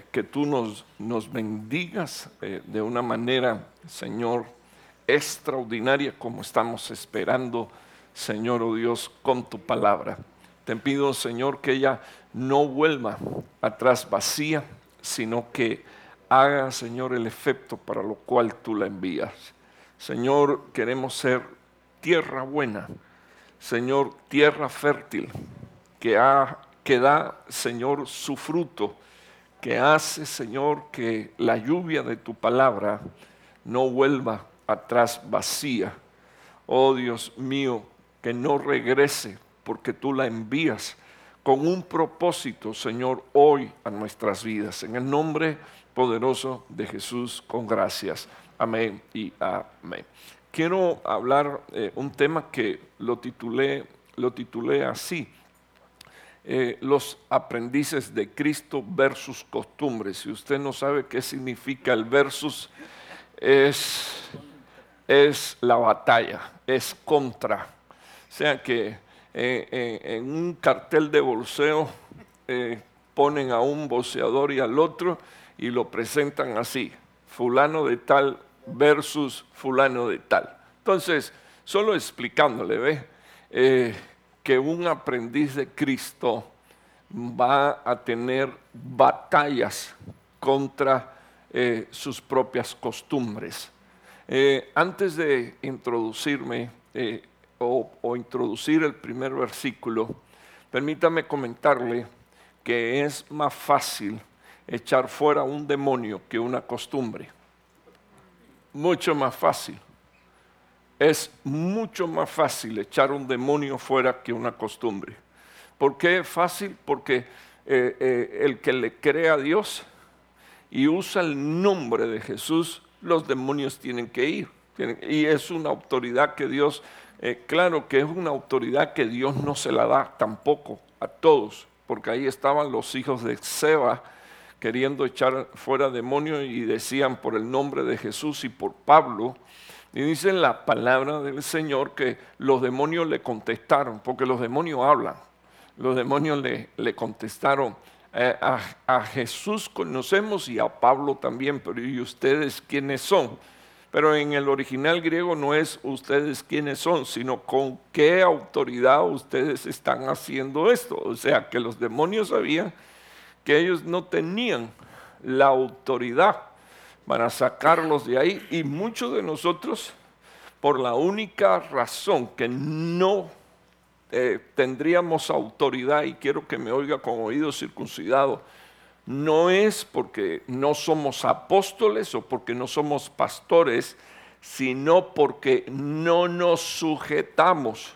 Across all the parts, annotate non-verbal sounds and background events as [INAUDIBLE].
que tú nos, nos bendigas eh, de una manera, Señor, extraordinaria como estamos esperando, Señor, oh Dios, con tu palabra. Te pido, Señor, que ella no vuelva atrás vacía, sino que haga, Señor, el efecto para lo cual tú la envías. Señor, queremos ser tierra buena, Señor, tierra fértil, que da, Señor, su fruto que hace, Señor, que la lluvia de tu palabra no vuelva atrás vacía. Oh Dios mío, que no regrese porque tú la envías con un propósito, Señor, hoy a nuestras vidas. En el nombre poderoso de Jesús, con gracias. Amén y amén. Quiero hablar eh, un tema que lo titulé, lo titulé así eh, los aprendices de Cristo versus costumbres. Si usted no sabe qué significa el versus, es, es la batalla, es contra. O sea que eh, eh, en un cartel de bolseo ponen a un boxeador y al otro y lo presentan así, fulano de tal versus fulano de tal. Entonces, solo explicándole, ¿ve? Que un aprendiz de Cristo va a tener batallas contra eh, sus propias costumbres. Eh, antes de introducirme eh, o, o introducir el primer versículo, permítame comentarle que es más fácil echar fuera un demonio que una costumbre. Mucho más fácil es mucho más fácil echar un demonio fuera que una costumbre. ¿Por qué es fácil? Porque eh, eh, el que le cree a Dios y usa el nombre de Jesús, los demonios tienen que ir. y es una autoridad que Dios, eh, claro que es una autoridad que Dios no se la da tampoco a todos, porque ahí estaban los hijos de Seba queriendo echar fuera demonios y decían por el nombre de Jesús y por Pablo, y dice la palabra del Señor que los demonios le contestaron, porque los demonios hablan. Los demonios le, contestaron, eh, a, a, Jesús conocemos y a Pablo también, pero ¿y ustedes quiénes son? Pero en el original griego no es ustedes quiénes son, sino con qué autoridad ustedes están haciendo esto. O sea, que los demonios sabían que ellos no tenían la autoridad para sacarlos de ahí. Y muchos de nosotros, por la única razón que no eh, tendríamos autoridad, y quiero que me oiga con oído circuncidado, no es porque no somos apóstoles o porque no somos pastores, sino porque no nos sujetamos.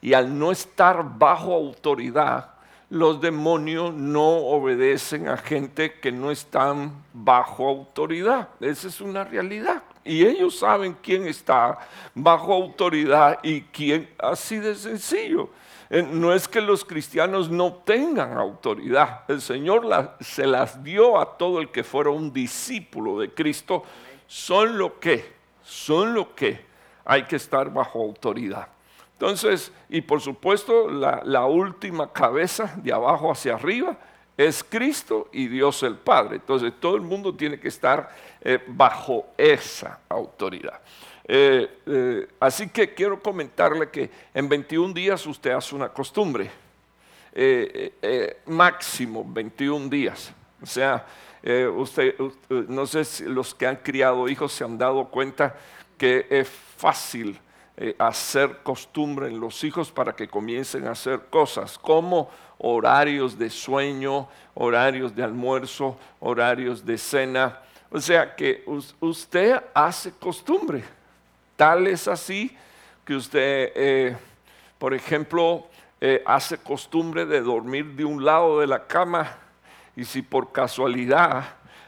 Y al no estar bajo autoridad, los demonios no obedecen a gente que no están bajo autoridad. Esa es una realidad. Y ellos saben quién está bajo autoridad y quién, así de sencillo. Eh, no es que los cristianos no tengan autoridad. El Señor se las dio a todo el que fuera un discípulo de Cristo. Son lo que, son lo que hay que estar bajo autoridad. Entonces, y por supuesto, la, última cabeza de abajo hacia arriba es Cristo y Dios el Padre. Entonces, todo el mundo tiene que estar eh, bajo esa autoridad. Eh, eh, así que quiero comentarle que en 21 días usted hace una costumbre, máximo 21 días. O sea, usted, no sé si los que han criado hijos se han dado cuenta que es fácil eh, hacer costumbre en los hijos para que comiencen a hacer cosas como horarios de sueño, horarios de almuerzo, horarios de cena. O sea que usted hace costumbre. Tal es así que usted, eh, por ejemplo, eh, hace costumbre de dormir de un lado de la cama y si por casualidad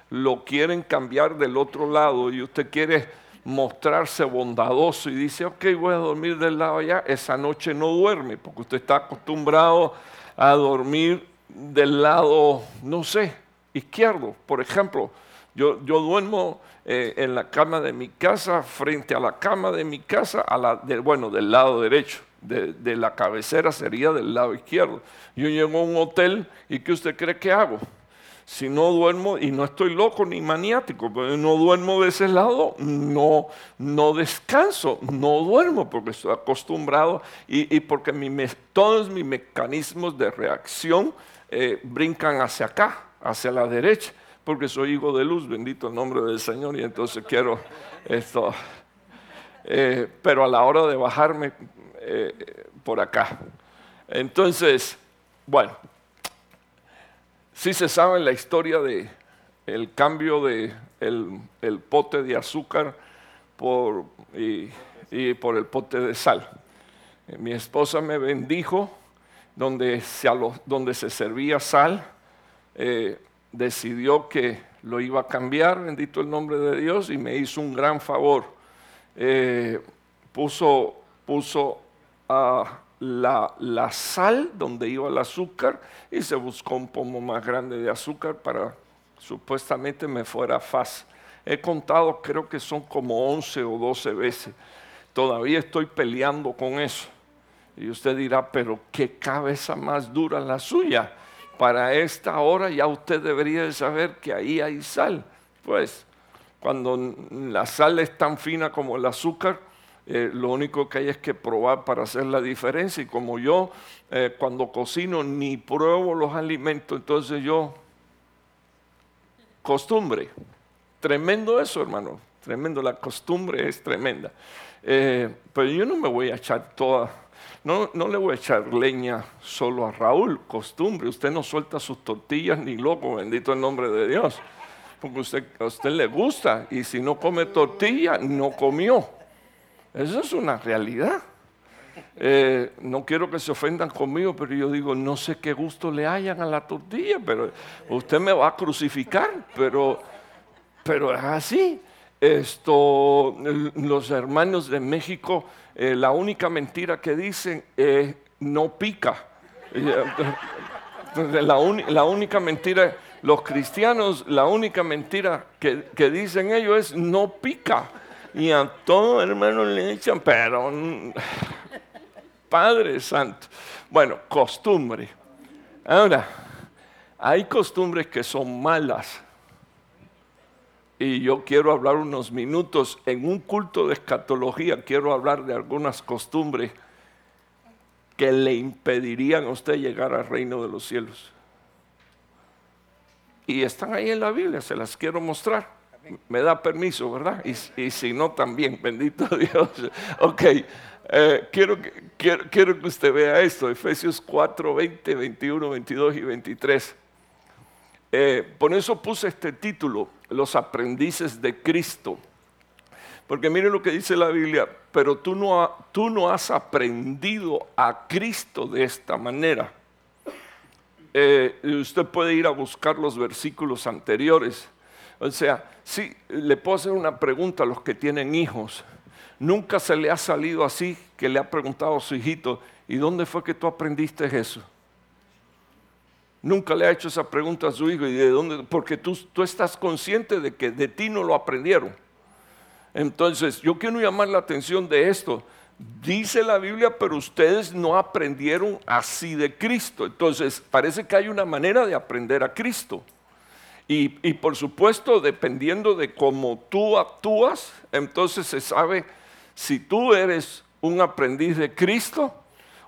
lo quieren cambiar del otro lado y usted quiere mostrarse bondadoso y dice, ok, voy a dormir del lado allá, esa noche no duerme, porque usted está acostumbrado a dormir del lado, no sé, izquierdo. Por ejemplo, yo, yo duermo eh, en la cama de mi casa, frente a la cama de mi casa, a la, bueno, del lado derecho. De, de, la cabecera sería del lado izquierdo. Yo llego a un hotel y ¿qué usted cree que hago? Si no duermo, y no estoy loco ni maniático, pero no duermo de ese lado, no, no descanso, no duermo porque estoy acostumbrado y, porque todos mis mecanismos de reacción eh, brincan hacia acá, hacia la derecha, porque soy hijo de luz, bendito el nombre del Señor, y entonces quiero esto. Eh, pero a la hora de bajarme eh, por acá. Entonces, bueno, Sí se sabe la historia de el cambio de el, pote de azúcar por, y, por el pote de sal. Eh, mi esposa me bendijo donde se, donde se servía sal, eh, decidió que lo iba a cambiar, bendito el nombre de Dios, y me hizo un gran favor. Eh, puso puso a la, sal donde iba el azúcar y se buscó un pomo más grande de azúcar para supuestamente me fuera fácil. He contado, creo que son como 11 o 12 veces. Todavía estoy peleando con eso. Y usted dirá, pero qué cabeza más dura la suya. Para esta hora ya usted debería de saber que ahí hay sal. Pues cuando la sal es tan fina como el azúcar, eh, lo único que hay es que probar para hacer la diferencia. Y como yo eh, cuando cocino ni pruebo los alimentos, entonces yo costumbre. Tremendo eso, hermano. Tremendo, la costumbre es tremenda. Eh, pero yo no me voy a echar toda, no, no le voy a echar leña solo a Raúl, costumbre. Usted no suelta sus tortillas ni loco, bendito el nombre de Dios. Porque usted, a usted le gusta y si no come tortilla, no comió. Eso es una realidad. Eh, no quiero que se ofendan conmigo, pero yo digo, no sé qué gusto le hayan a la tortilla, pero usted me va a crucificar, pero, pero es así. Esto, los hermanos de México, eh, la única mentira que dicen es no pica. La, la, única mentira, los cristianos, la única mentira que dicen ellos es no pica y a todo hermano le echan, pero Padre Santo. Bueno, costumbre. Ahora, hay costumbres que son malas. Y yo quiero hablar unos minutos en un culto de escatología, quiero hablar de algunas costumbres que le impedirían a usted llegar al reino de los cielos. Y están ahí en la Biblia, se las quiero mostrar me da permiso, ¿verdad? Y, si no, también, [LAUGHS] bendito Dios. Ok, eh, quiero, que, quiero, que usted vea esto, Efesios 4, 20, 21, 22 y 23. Eh, por eso puse este título, Los aprendices de Cristo. Porque mire lo que dice la Biblia, pero tú no, tú no has aprendido a Cristo de esta manera. Eh, usted puede ir a buscar los versículos anteriores o sea, sí, le puedo hacer una pregunta a los que tienen hijos. Nunca se le ha salido así que le ha preguntado a su hijito, ¿y dónde fue que tú aprendiste eso? Nunca le ha hecho esa pregunta a su hijo, ¿y de dónde? Porque tú, tú estás consciente de que de ti no lo aprendieron. Entonces, yo quiero llamar la atención de esto. Dice la Biblia, pero ustedes no aprendieron así de Cristo. Entonces, parece que hay una manera de aprender a Cristo. Y, por supuesto, dependiendo de cómo tú actúas, entonces se sabe si tú eres un aprendiz de Cristo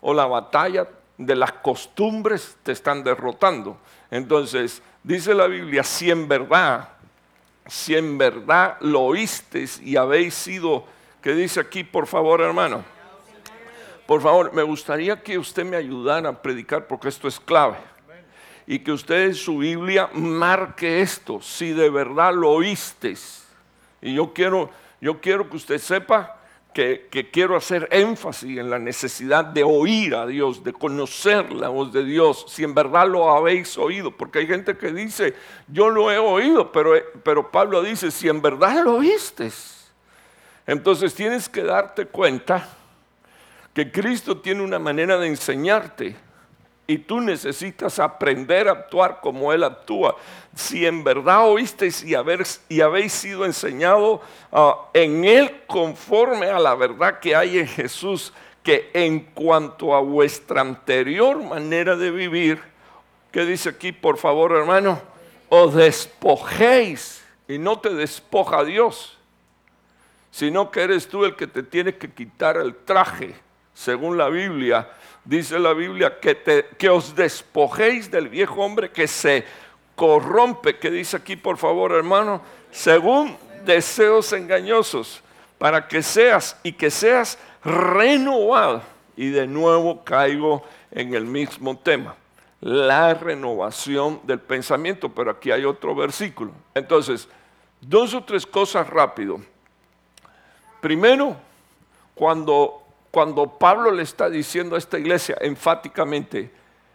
o la batalla de las costumbres te están derrotando. Entonces, dice la Biblia, si en verdad, si en verdad lo oísteis y habéis sido, ¿qué dice aquí, por favor, hermano? Por favor, me gustaría que usted me ayudara a predicar porque esto es clave y que usted en su Biblia marque esto, si de verdad lo oíste. Y yo quiero, yo quiero que usted sepa que, que, quiero hacer énfasis en la necesidad de oír a Dios, de conocer la voz de Dios, si en verdad lo habéis oído, porque hay gente que dice, yo lo he oído, pero, pero Pablo dice, si en verdad lo oíste. Entonces tienes que darte cuenta que Cristo tiene una manera de enseñarte y tú necesitas aprender a actuar como Él actúa. Si en verdad oísteis y, habéis sido enseñado ah, en Él conforme a la verdad que hay en Jesús, que en cuanto a vuestra anterior manera de vivir, ¿qué dice aquí, por favor, hermano? os despojéis y no te despoja Dios, sino que eres tú el que te tiene que quitar el traje, según la Biblia. Dice la Biblia que, te, que os despojéis del viejo hombre que se corrompe, que dice aquí por favor hermano, según deseos engañosos, para que seas y que seas renovado. Y de nuevo caigo en el mismo tema, la renovación del pensamiento, pero aquí hay otro versículo. Entonces, dos o tres cosas rápido. Primero, cuando, cuando Pablo le está diciendo a esta iglesia enfáticamente,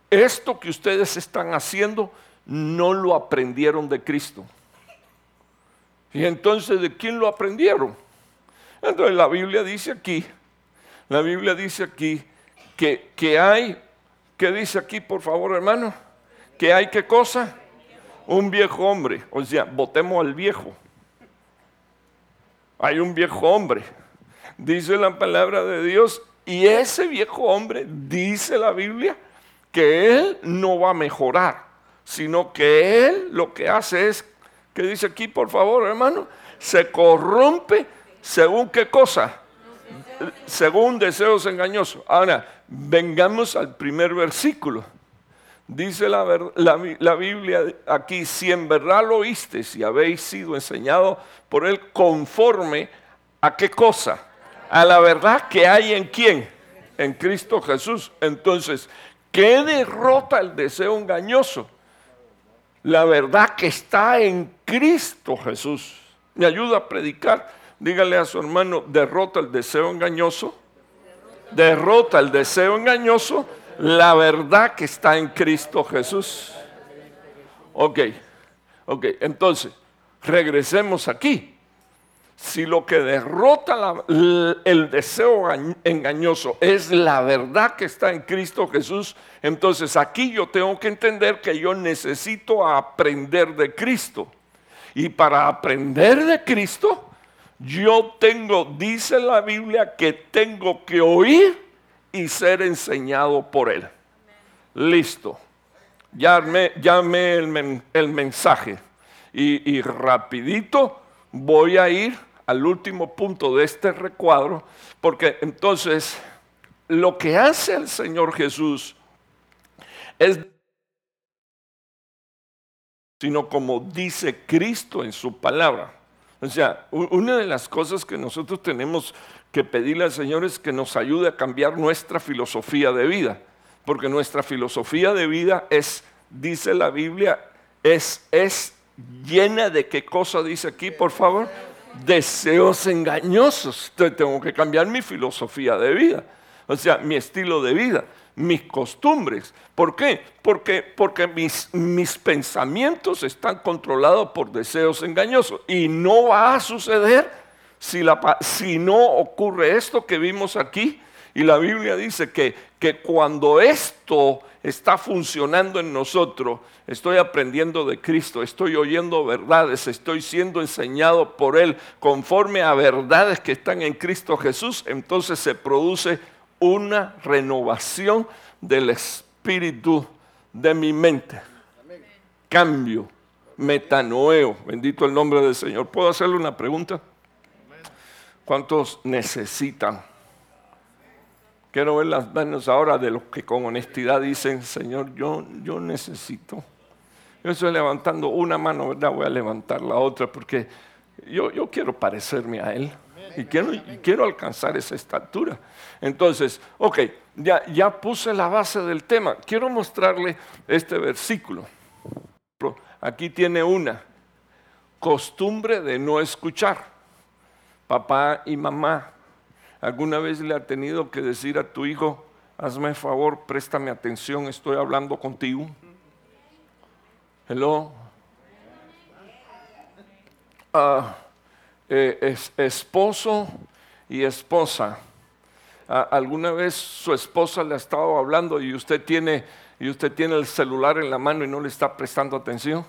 esto que ustedes están haciendo no lo aprendieron de Cristo. Y entonces, ¿de quién lo aprendieron? Entonces la Biblia dice aquí, la Biblia dice aquí que, que hay, ¿qué dice aquí por favor hermano? Que hay qué cosa? Un viejo hombre, o sea, votemos al viejo. Hay un viejo hombre, dice la palabra de Dios, y ese viejo hombre, dice la Biblia, que él no va a mejorar, sino que él lo que hace es ¿Qué dice aquí, por favor, hermano? Se corrompe según qué cosa? Según deseos engañosos. Ahora, vengamos al primer versículo. Dice la, la, Biblia aquí, si en verdad lo oíste, si habéis sido enseñado por él conforme a qué cosa? A la verdad que hay en quién? En Cristo Jesús. Entonces, ¿qué derrota el deseo engañoso? la verdad que está en Cristo Jesús. Me ayuda a predicar. Dígale a su hermano, derrota el deseo engañoso. Derrota el deseo engañoso. La verdad que está en Cristo Jesús. Ok, ok. Entonces, regresemos aquí si lo que derrota el deseo engañoso es la verdad que está en Cristo Jesús, entonces aquí yo tengo que entender que yo necesito aprender de Cristo. Y para aprender de Cristo, yo tengo, dice la Biblia, que tengo que oír y ser enseñado por Él. Listo. Ya me, el, mensaje. Y, y rapidito voy a ir al último punto de este recuadro, porque entonces lo que hace el Señor Jesús es sino como dice Cristo en su palabra. O sea, una de las cosas que nosotros tenemos que pedirle al Señor es que nos ayude a cambiar nuestra filosofía de vida, porque nuestra filosofía de vida es, dice la Biblia, es, es llena de qué cosa dice aquí, por favor, deseos engañosos. Entonces tengo que cambiar mi filosofía de vida, o sea, mi estilo de vida, mis costumbres. ¿Por qué? Porque, porque mis, mis pensamientos están controlados por deseos engañosos. Y no va a suceder si, la, si no ocurre esto que vimos aquí. Y la Biblia dice que, que cuando esto está funcionando en nosotros, estoy aprendiendo de Cristo, estoy oyendo verdades, estoy siendo enseñado por Él conforme a verdades que están en Cristo Jesús, entonces se produce una renovación del espíritu de mi mente. Cambio, metanoeo, bendito el nombre del Señor. ¿Puedo hacerle una pregunta? ¿Cuántos necesitan? Quiero ver las manos ahora de los que con honestidad dicen, Señor, yo, yo necesito. Yo estoy levantando una mano, ¿verdad? Voy a levantar la otra porque yo, yo quiero parecerme a Él y quiero, alcanzar esa estatura. Entonces, ok, ya, ya puse la base del tema. Quiero mostrarle este versículo. Aquí tiene una costumbre de no escuchar. Papá y mamá ¿Alguna vez le ha tenido que decir a tu hijo, hazme favor, préstame atención, estoy hablando contigo? Hello. Ah, eh, esposo y esposa. Ah, ¿Alguna vez su esposa le ha estado hablando y usted tiene y usted tiene el celular en la mano y no le está prestando atención?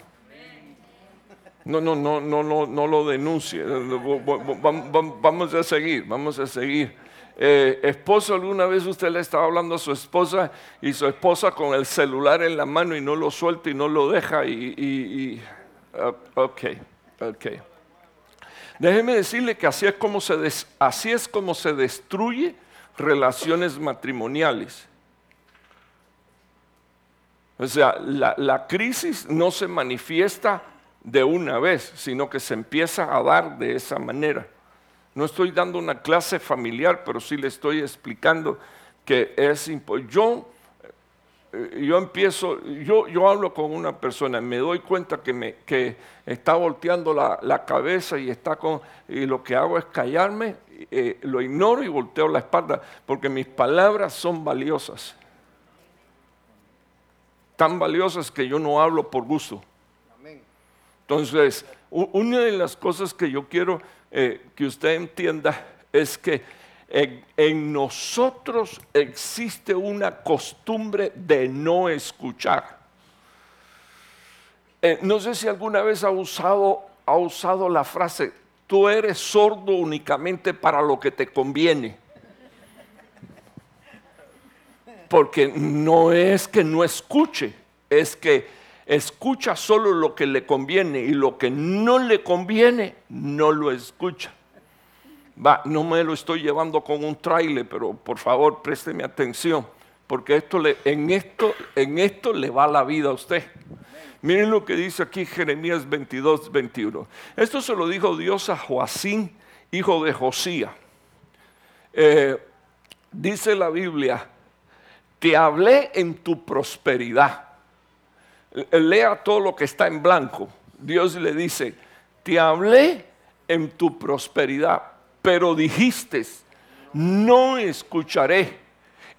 No, no, no, no, no, no lo denuncie. Vamos a seguir, vamos a seguir. Eh, esposo, alguna vez usted le estaba hablando a su esposa y su esposa con el celular en la mano y no lo suelta y no lo deja y, Ok, ok. Déjeme decirle que así es como se, así es como se destruye relaciones matrimoniales. O sea, la, la, crisis no se manifiesta de una vez, sino que se empieza a dar de esa manera. No estoy dando una clase familiar, pero sí le estoy explicando que es importante. Yo eh, yo empiezo, yo, yo hablo con una persona, me doy cuenta que, me, que está volteando la, cabeza y, está con, y lo que hago es callarme, eh, lo ignoro y volteo la espalda, porque mis palabras son valiosas. Tan valiosas que yo no hablo por gusto. Entonces, una de las cosas que yo quiero eh, que usted entienda es que en, nosotros existe una costumbre de no escuchar. Eh, no sé si alguna vez ha usado, ha usado la frase, tú eres sordo únicamente para lo que te conviene. Porque no es que no escuche, es que escucha solo lo que le conviene y lo que no le conviene, no lo escucha. Va, no me lo estoy llevando con un trailer, pero por favor présteme atención, porque esto le, en, esto, en esto le va la vida a usted. Miren lo que dice aquí Jeremías 22, 21. Esto se lo dijo Dios a Joacín, hijo de Josía. Eh, dice la Biblia, te hablé en tu prosperidad. Lea todo lo que está en blanco. Dios le dice, te hablé en tu prosperidad pero dijiste, no escucharé.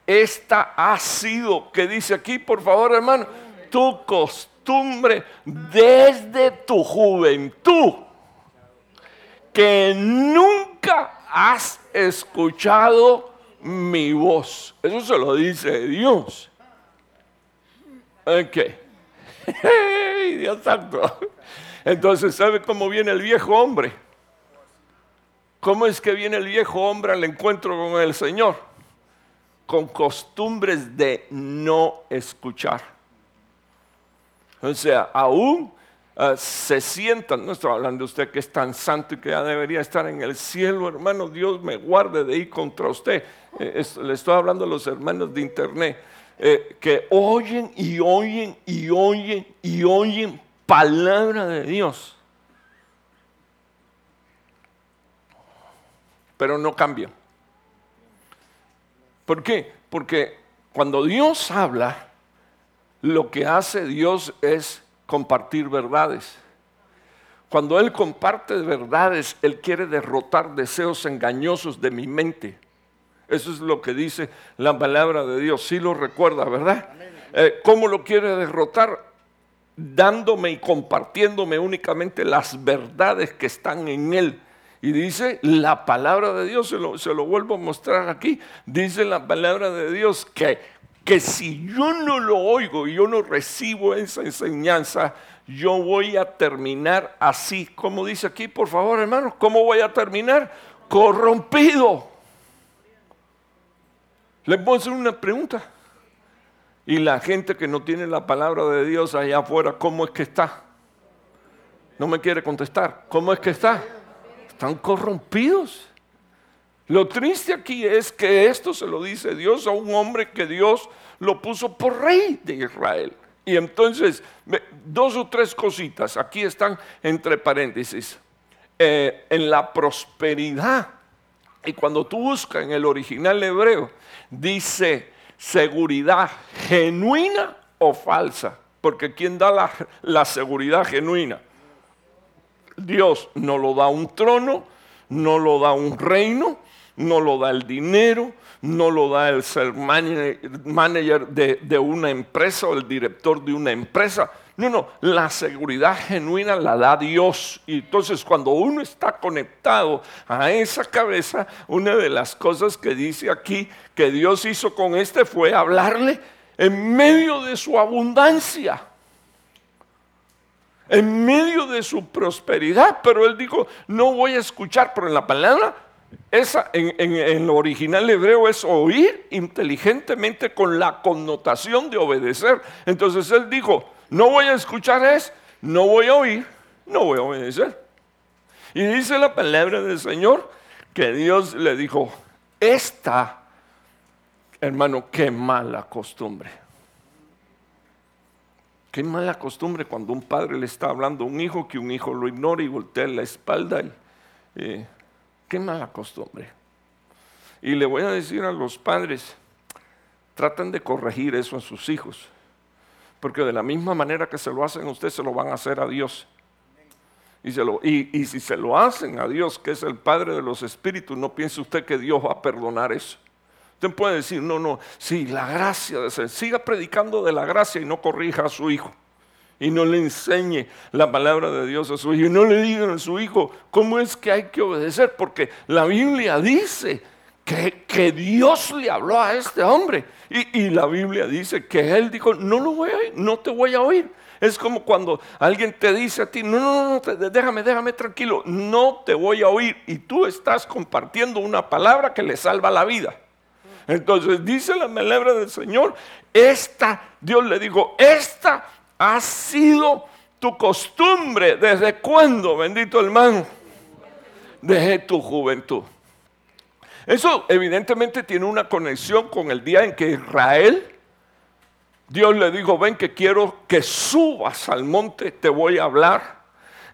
Esta ha sido, que dice aquí, por favor hermano, tu costumbre desde tu juventud, que nunca has escuchado mi voz. Eso se lo dice Dios. Ok. Dios santo. Entonces, ¿sabe cómo viene el viejo hombre? ¿Cómo es que viene el viejo hombre al encuentro con el Señor? Con costumbres de no escuchar. O sea, aún ah, se sientan, no estoy hablando de usted que es tan santo y que ya debería estar en el cielo, hermano, Dios me guarde de ir contra usted. Eh, le estoy hablando a los hermanos de internet, eh, que oyen y oyen y oyen y oyen palabra de Dios pero no cambia. ¿Por qué? Porque cuando Dios habla, lo que hace Dios es compartir verdades. Cuando Él comparte verdades, Él quiere derrotar deseos engañosos de mi mente. Eso es lo que dice la palabra de Dios. Sí lo recuerda, ¿verdad? Eh, ¿Cómo lo quiere derrotar? Dándome y compartiéndome únicamente las verdades que están en Él y dice la palabra de Dios, se lo, vuelvo a mostrar aquí, dice la palabra de Dios que, que si yo no lo oigo y yo no recibo esa enseñanza, yo voy a terminar así, como dice aquí, por favor hermano, ¿cómo voy a terminar? Corrompido. Les puedo hacer una pregunta. Y la gente que no tiene la palabra de Dios allá afuera, ¿cómo es que está? No me quiere contestar. ¿Cómo es que está? están corrompidos. Lo triste aquí es que esto se lo dice Dios a un hombre que Dios lo puso por rey de Israel. Y entonces, dos o tres cositas, aquí están entre paréntesis. Eh, en la prosperidad, y cuando tú buscas en el original hebreo, dice seguridad genuina o falsa. Porque ¿quién da la, seguridad genuina? Dios no lo da un trono, no lo da un reino, no lo da el dinero, no lo da el ser manager de, una empresa o el director de una empresa. No, no, la seguridad genuina la da Dios. Y entonces cuando uno está conectado a esa cabeza, una de las cosas que dice aquí que Dios hizo con este fue hablarle en medio de su abundancia en medio de su prosperidad, pero él dijo, no voy a escuchar, pero en la palabra, esa en, en, lo original hebreo es oír inteligentemente con la connotación de obedecer. Entonces él dijo, no voy a escuchar es, no voy a oír, no voy a obedecer. Y dice la palabra del Señor que Dios le dijo, esta, hermano, qué mala costumbre. Qué mala costumbre cuando un padre le está hablando a un hijo que un hijo lo ignora y voltea la espalda. Eh, qué mala costumbre. Y le voy a decir a los padres, traten de corregir eso a sus hijos, porque de la misma manera que se lo hacen a usted, se lo van a hacer a Dios. Y, si se lo hacen a Dios, que es el Padre de los Espíritus, no piense usted que Dios va a perdonar eso. Usted puede decir, no, no, sí, la gracia de. Siga predicando de la gracia y no corrija a su hijo. Y no le enseñe la palabra de Dios a su hijo. Y no le digan a su hijo cómo es que hay que obedecer. Porque la Biblia dice que, Dios le habló a este hombre. Y, y, la Biblia dice que él dijo, no lo voy a oír, no te voy a oír. Es como cuando alguien te dice a ti, no, no, no, déjame, déjame tranquilo, no te voy a oír. Y tú estás compartiendo una palabra que le salva la vida. Entonces dice la palabra del Señor, esta, Dios le dijo, esta ha sido tu costumbre. ¿Desde cuándo, bendito hermano? Desde tu juventud. Eso evidentemente tiene una conexión con el día en que Israel Dios le dijo, ven que quiero que subas al monte, te voy a hablar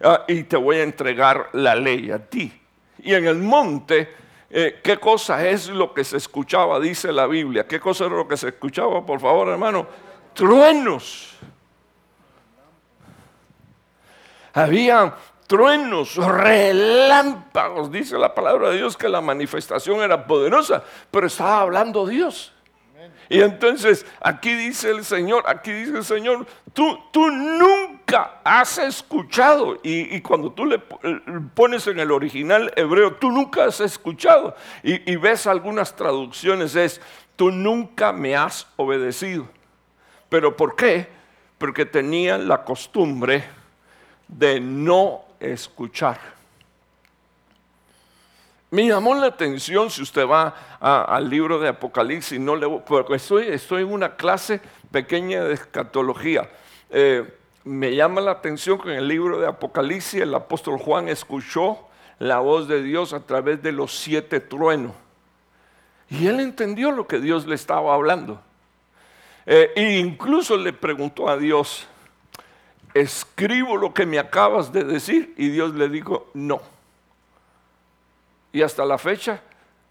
ah, y te voy a entregar la ley a ti. Y en el monte, eh, ¿qué cosa es lo que se escuchaba? Dice la Biblia. ¿Qué cosa es lo que se escuchaba, por favor, hermano? Truenos. Había truenos, relámpagos, dice la palabra de Dios que la manifestación era poderosa, pero estaba hablando Dios. Y entonces aquí dice el Señor, aquí dice el Señor, tú, tú nunca has escuchado. Y, cuando tú le pones en el original hebreo, tú nunca has escuchado. Y, y ves algunas traducciones es, tú nunca me has obedecido. ¿Pero por qué? Porque tenía la costumbre de no escuchar. Me llamó la atención si usted va al libro de Apocalipsis, no le, porque estoy, en una clase pequeña de escatología. Eh, me llama la atención que en el libro de Apocalipsis el apóstol Juan escuchó la voz de Dios a través de los siete truenos. Y él entendió lo que Dios le estaba hablando. Eh, e incluso le preguntó a Dios, escribo lo que me acabas de decir. Y Dios le dijo, no y hasta la fecha,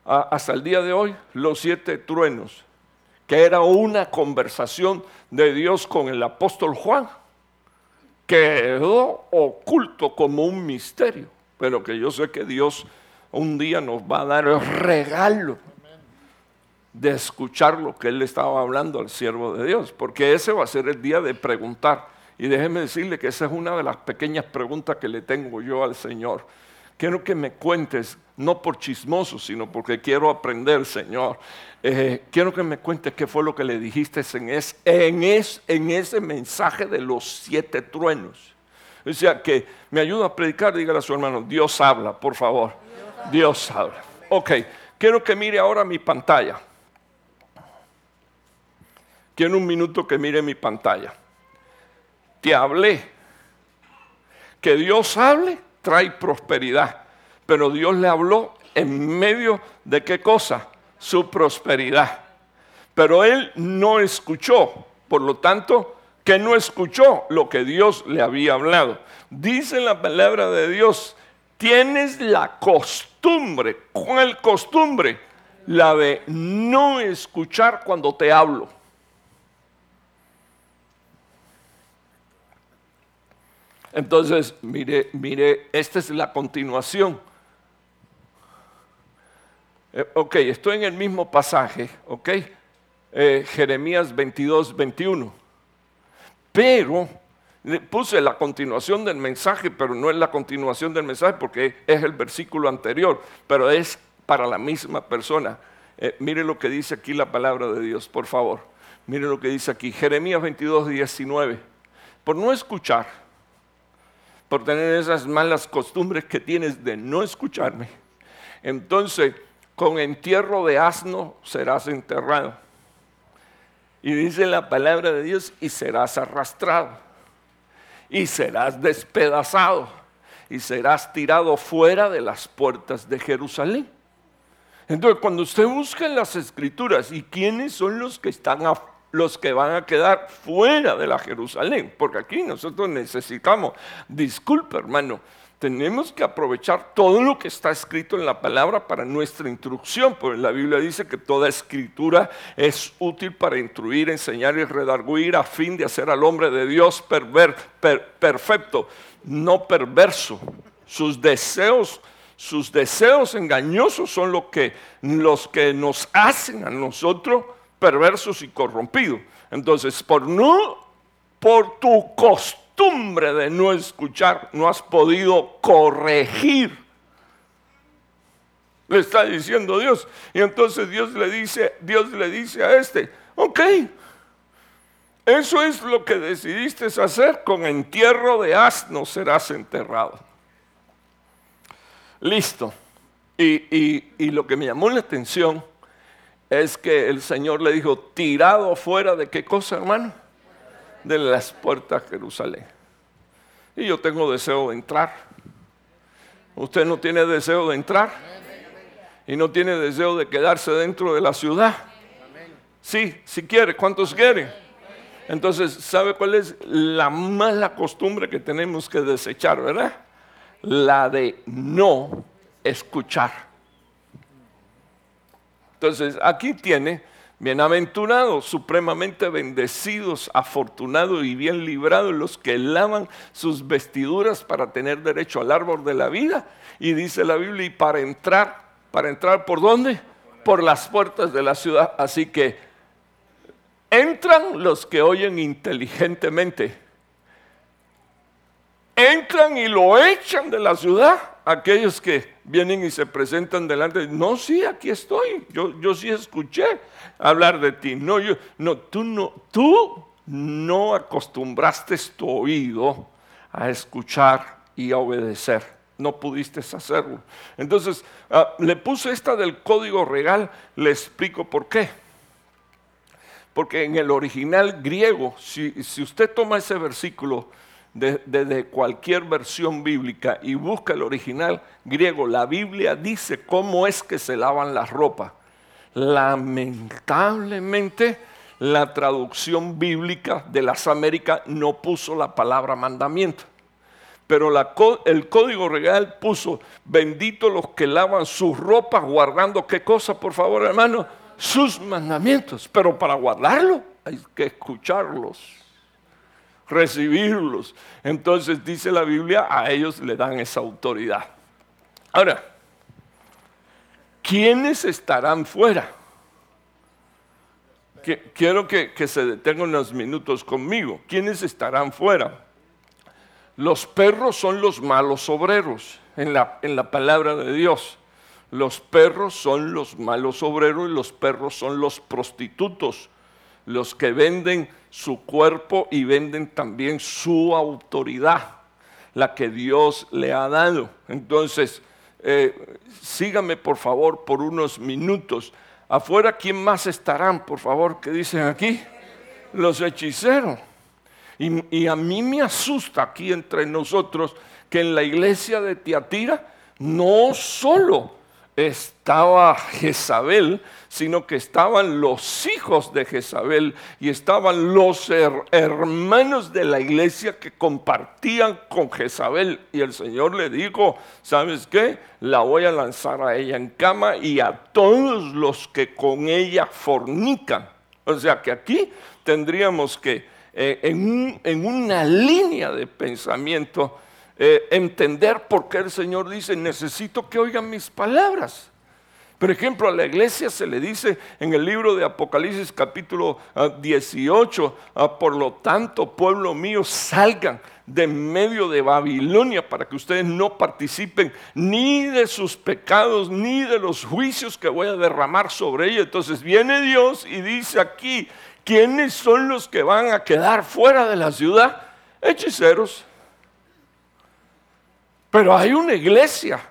hasta el día de hoy, los siete truenos, que era una conversación de Dios con el apóstol Juan, quedó oculto como un misterio, pero que yo sé que Dios un día nos va a dar el regalo de escuchar lo que él estaba hablando al siervo de Dios, porque ese va a ser el día de preguntar. Y déjeme decirle que esa es una de las pequeñas preguntas que le tengo yo al Señor. Quiero que me cuentes no por chismoso, sino porque quiero aprender, Señor. Eh, quiero que me cuentes qué fue lo que le dijiste en, en, ese mensaje de los siete truenos. O sea, que me ayuda a predicar, dígale a su hermano, Dios habla, por favor. Dios habla. Ok, quiero que mire ahora mi pantalla. Quiero un minuto que mire mi pantalla. Te hablé. Que Dios hable trae prosperidad pero Dios le habló en medio de qué cosa? Su prosperidad. Pero él no escuchó, por lo tanto, que no escuchó lo que Dios le había hablado. Dice la palabra de Dios, tienes la costumbre, ¿cuál costumbre? La de no escuchar cuando te hablo. Entonces, mire, mire, esta es la continuación. Eh, ok, estoy en el mismo pasaje, ok, eh, Jeremías 22, 21. Pero puse la continuación del mensaje, pero no es la continuación del mensaje porque es el versículo anterior, pero es para la misma persona. Eh, mire lo que dice aquí la palabra de Dios, por favor. Mire lo que dice aquí, Jeremías 22, 19. Por no escuchar, por tener esas malas costumbres que tienes de no escucharme, entonces con entierro de asno serás enterrado. Y dice la palabra de Dios, y serás arrastrado. y serás despedazado y serás tirado fuera de las puertas de Jerusalén. Entonces, cuando usted busca en las escrituras y quiénes son los que están los que van a quedar fuera de la Jerusalén, porque aquí nosotros necesitamos, disculpe hermano, tenemos que aprovechar todo lo que está escrito en la palabra para nuestra instrucción, porque la Biblia dice que toda escritura es útil para instruir, enseñar y redarguir a fin de hacer al hombre de Dios perfecto, no perverso. Sus deseos, sus deseos engañosos son que, los que nos hacen a nosotros perversos y corrompidos. Entonces, por no, por tu costumbre, de no escuchar, no has podido corregir. Le está diciendo Dios. Y entonces Dios le dice, Dios le dice a este, ok, eso es lo que decidiste hacer, con entierro de asno serás enterrado. Listo. Y, y lo que me llamó la atención es que el Señor le dijo, tirado fuera de qué cosa, hermano? de las puertas de Jerusalén. Y yo tengo deseo de entrar. Usted no tiene deseo de entrar y no tiene deseo de quedarse dentro de la ciudad. Sí, si quiere, ¿cuántos quieren? Entonces, ¿sabe cuál es la mala costumbre que tenemos que desechar, verdad? La de no escuchar. Entonces, aquí tiene Bienaventurados, supremamente bendecidos, afortunados y bien librados los que lavan sus vestiduras para tener derecho al árbol de la vida. Y dice la Biblia, y para entrar, para entrar por dónde? Por las puertas de la ciudad. Así que entran los que oyen inteligentemente. Entran y lo echan de la ciudad aquellos que vienen y se presentan delante, no, sí, aquí estoy, yo, yo sí escuché hablar de ti. No, yo, no, tú no, tú no acostumbraste tu oído a escuchar y a obedecer. No pudiste hacerlo. Entonces, ah, le puse esta del código regal, le explico por qué. Porque en el original griego, si, si usted toma ese versículo, desde cualquier versión bíblica y busca el original griego, la Biblia dice cómo es que se lavan las ropas. Lamentablemente, la traducción bíblica de las Américas no puso la palabra mandamiento. Pero el código real puso, bendito los que lavan sus ropas guardando qué cosa, por favor, hermano, sus mandamientos. Pero para guardarlo hay que escucharlos recibirlos. Entonces dice la Biblia, a ellos le dan esa autoridad. Ahora, ¿quiénes estarán fuera? quiero que, se detengan unos minutos conmigo. ¿Quiénes estarán fuera? Los perros son los malos obreros en la, en la palabra de Dios. Los perros son los malos obreros y los perros son los prostitutos, los que venden su cuerpo y venden también su autoridad, la que Dios le ha dado. Entonces, eh, sígame por favor por unos minutos. Afuera, ¿quién más estarán, por favor? ¿Qué dicen aquí? Los hechiceros. Y, y a mí me asusta aquí entre nosotros que en la iglesia de Tiatira no solo estaba Jezabel, sino que estaban los hijos de Jezabel y estaban los hermanos de la iglesia que compartían con Jezabel. Y el Señor le dijo, ¿sabes qué? La voy a lanzar a ella en cama y a todos los que con ella fornican. O sea que aquí tendríamos que, eh, en, en una línea de pensamiento, eh, entender por qué el Señor dice, necesito que oigan mis palabras. Por ejemplo, a la iglesia se le dice en el libro de Apocalipsis capítulo 18, ah, ah, por lo tanto, pueblo mío, salgan de medio de Babilonia para que ustedes no participen ni de sus pecados ni de los juicios que voy a derramar sobre ellos. Entonces viene Dios y dice aquí, ¿quiénes son los que van a quedar fuera de la ciudad? Hechiceros pero hay una iglesia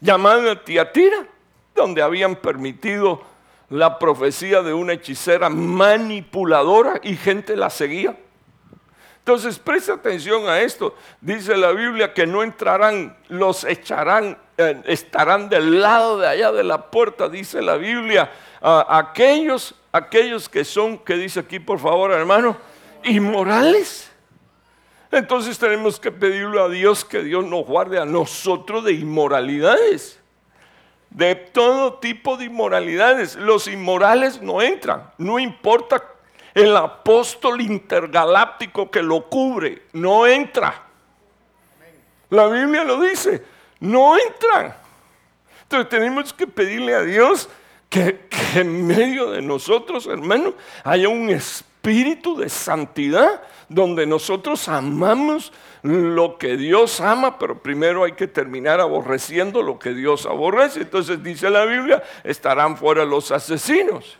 llamada Tiatira, donde habían permitido la profecía de una hechicera manipuladora y gente la seguía. Entonces, presta atención a esto. Dice la Biblia que no entrarán, los echarán, eh, estarán del lado de allá de la puerta, dice la Biblia. aquellos, aquellos que son, que dice aquí por favor, hermano, inmorales. Entonces tenemos que pedirle a Dios que Dios nos guarde a nosotros de inmoralidades. De todo tipo de inmoralidades. Los inmorales no entran. No importa el apóstol intergaláctico que lo cubre, no entra. La Biblia lo dice, no entran. Entonces tenemos que pedirle a Dios que, en medio de nosotros, hermanos, haya un espíritu de santidad donde nosotros amamos lo que Dios ama, pero primero hay que terminar aborreciendo lo que Dios aborrece. Entonces dice la Biblia, estarán fuera los asesinos.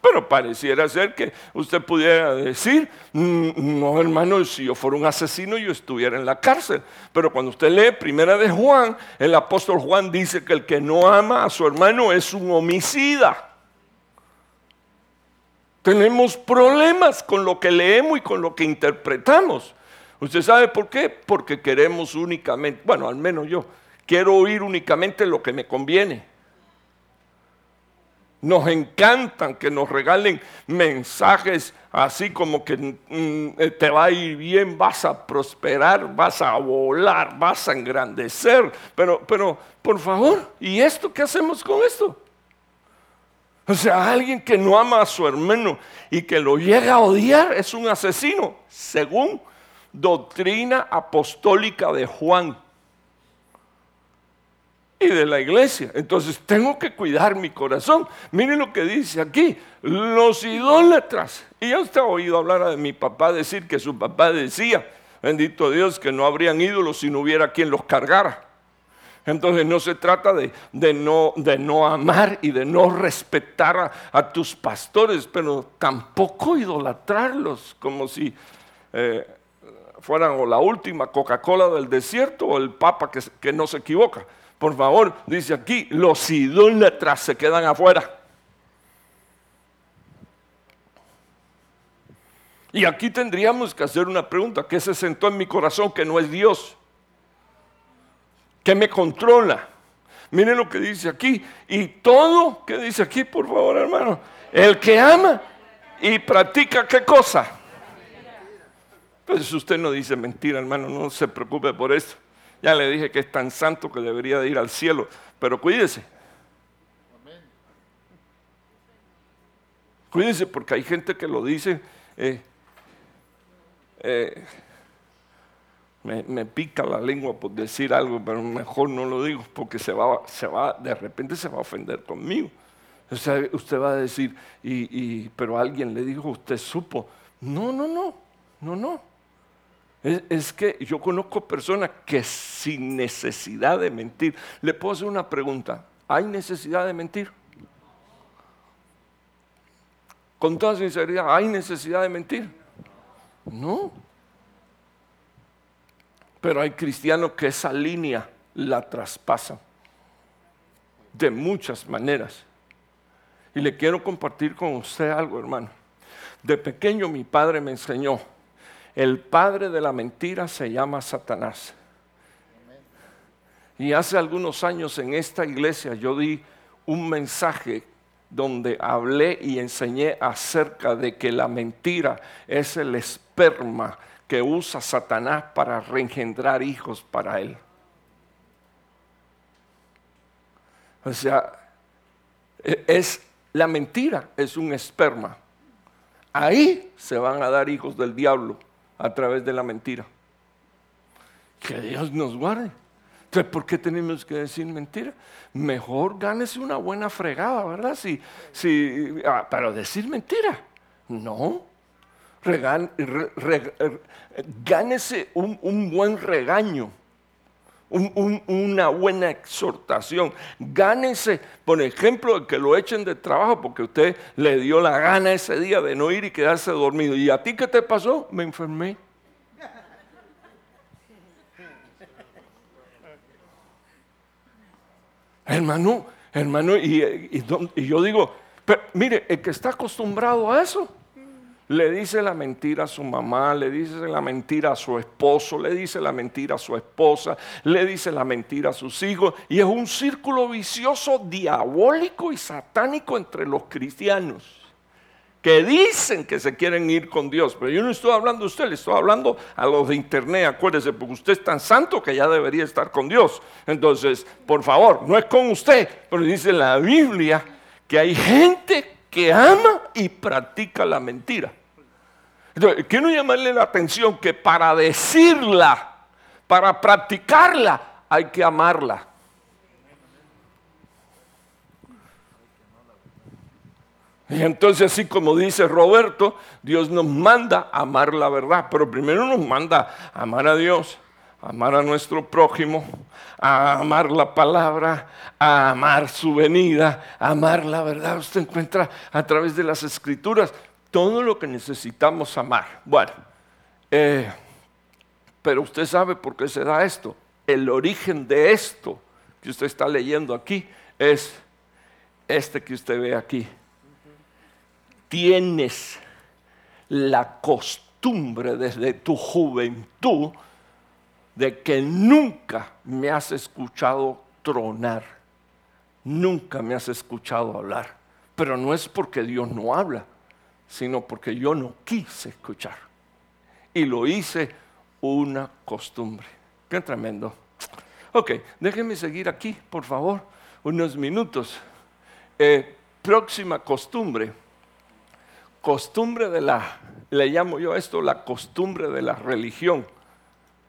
Pero pareciera ser que usted pudiera decir, mm, no hermano, si yo fuera un asesino yo estuviera en la cárcel. Pero cuando usted lee primera de Juan, el apóstol Juan dice que el que no ama a su hermano es un homicida. Tenemos problemas con lo que leemos y con lo que interpretamos. ¿Usted sabe por qué? Porque queremos únicamente, bueno, al menos yo, quiero oír únicamente lo que me conviene. Nos encantan que nos regalen mensajes así como que mm, eh, te va a ir bien, vas a prosperar, vas a volar, vas a engrandecer. Pero, pero, por favor, ¿y esto qué hacemos con esto? O sea, alguien que no ama a su hermano y que lo llega a odiar es un asesino, según doctrina apostólica de Juan y de la iglesia. Entonces tengo que cuidar mi corazón. Miren lo que dice aquí, los idólatras. Y ya usted ha oído hablar de mi papá decir que su papá decía, bendito Dios, que no habrían ídolos si no hubiera quien los cargara. Entonces no se trata de, no, amar y de no respetar a, tus pastores, pero tampoco idolatrarlos como si eh, fueran o la última Coca-Cola del desierto o el Papa que, que no se equivoca. Por favor, dice aquí, los idólatras se quedan afuera. Y aquí tendríamos que hacer una pregunta, ¿qué se sentó en mi corazón que no es Dios? ¿Qué me controla? Miren lo que dice aquí. Y todo, ¿qué dice aquí, por favor, hermano? El que ama y practica qué cosa. Pues usted no dice mentira, hermano, no se preocupe por eso. Ya le dije que es tan santo que debería de ir al cielo, pero cuídese. Cuídese porque hay gente que lo dice, eh, eh, me, pica la lengua por decir algo, pero mejor no lo digo porque se va, se va, de repente se va a ofender conmigo. O sea, usted va a decir, y, pero alguien le dijo, usted supo. No, no, no, no, no. Es, que yo conozco personas que sin necesidad de mentir, le puedo hacer una pregunta, ¿hay necesidad de mentir? Con toda sinceridad, ¿hay necesidad de mentir? No. Pero hay cristianos que esa línea la traspasan de muchas maneras. Y le quiero compartir con usted algo, hermano. De pequeño mi padre me enseñó el padre de la mentira se llama Satanás. Y hace algunos años en esta iglesia yo di un mensaje donde hablé y enseñé acerca de que la mentira es el esperma que usa Satanás para reengendrar hijos para él. O sea, e-, es la mentira es un esperma. Ahí se van a dar hijos del diablo a través de la mentira. Que Dios nos guarde. Entonces, ¿por qué tenemos que decir mentira? Mejor gánese una buena fregada, ¿verdad? Si, si, ah, pero decir mentira, no. Gánese un, buen regaño, una buena exhortación. Gánese, por ejemplo, que lo echen de trabajo porque usted le dio la gana ese día de no ir y quedarse dormido. ¿Y a ti qué te pasó? Me enfermé. Hermano, hermano, y, yo digo, pero, mire, el que está acostumbrado a eso, le dice la mentira a su mamá, le dice la mentira a su esposo, le dice la mentira a su esposa, le dice la mentira a sus hijos. Y es un círculo vicioso, diabólico y satánico entre los cristianos que dicen que se quieren ir con Dios. Pero yo no estoy hablando de usted, le estoy hablando a los de internet, acuérdese, porque usted es tan santo que ya debería estar con Dios. Entonces, por favor, no es con usted, pero dice la Biblia que hay gente que ama y practica la mentira. Entonces, quiero llamarle la atención que para decirla, para practicarla, hay que amarla. Y entonces, así como dice Roberto, Dios nos manda a amar la verdad, pero primero nos manda amar a Dios, amar a nuestro prójimo, a amar la palabra, a amar su venida, amar la verdad. Usted encuentra a través de las escrituras todo lo que necesitamos amar. Bueno, eh, pero usted sabe por qué se da esto. El origen de esto que usted está leyendo aquí es este que usted ve aquí. Tienes la costumbre desde tu juventud de que nunca me has escuchado tronar, nunca me has escuchado hablar. Pero no es porque Dios no habla, sino porque yo no quise escuchar. Y lo hice una costumbre. Qué tremendo. Ok, déjenme seguir aquí, por favor, unos minutos. Eh, próxima costumbre. Costumbre de la, le llamo yo esto la costumbre de la religión.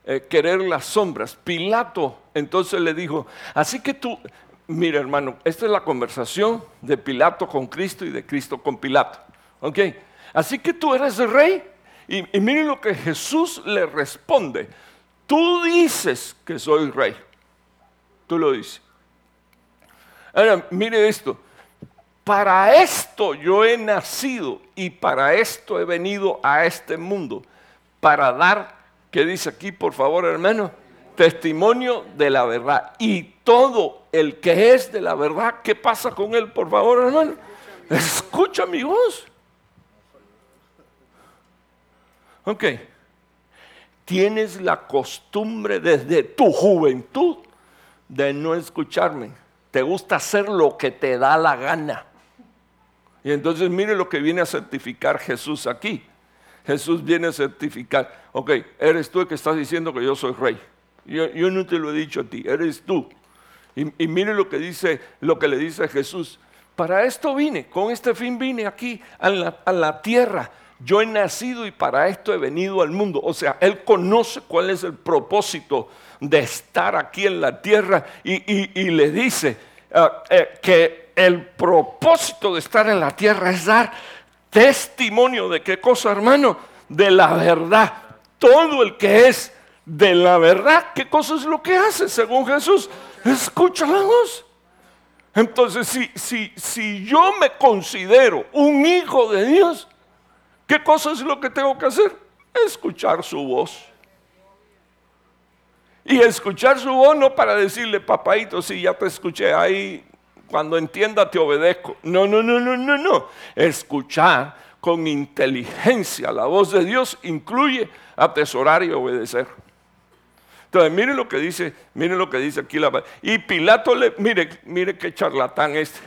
Eh, querer las sombras. Pilato entonces le dijo, así que tú, mira hermano, esta es la conversación de Pilato con Cristo y de Cristo con Pilato. ¿Ok? Así que tú eres el rey. Y, y miren lo que Jesús le responde. Tú dices que soy rey. Tú lo dices. Ahora, mire esto. Para esto yo he nacido y para esto he venido a este mundo. Para dar, ¿qué dice aquí, por favor, hermano? Testimonio de la verdad. Y todo el que es de la verdad, ¿qué pasa con él, por favor, hermano? Escucha mi voz. Ok. Tienes la costumbre desde tu juventud de no escucharme. Te gusta hacer lo que te da la gana. Y entonces mire lo que viene a certificar Jesús aquí. Jesús viene a certificar, ok, eres tú el que estás diciendo que yo soy rey. Yo, no te lo he dicho a ti, eres tú. Y, mire lo que dice, lo que le dice Jesús. Para esto vine, con este fin vine aquí a la tierra yo he nacido y para esto he venido al mundo. O sea, Él conoce cuál es el propósito de estar aquí en la tierra y, le dice ah, eh, que el propósito de estar en la tierra es dar testimonio de qué cosa, hermano, de la verdad. Todo el que es de la verdad, ¿qué cosa es lo que hace según Jesús? Escucha la voz. Entonces, si, si, si yo me considero un hijo de Dios, ¿Qué cosa es lo que tengo que hacer? Escuchar su voz. Y escuchar su voz no para decirle, papaito, si ya te escuché ahí, cuando entienda te obedezco. No, no, no, no, no, no. Escuchar con inteligencia la voz de Dios incluye atesorar y obedecer. Entonces, mire lo que dice, mire lo que dice aquí la Y Pilato le, mire, mire qué charlatán este.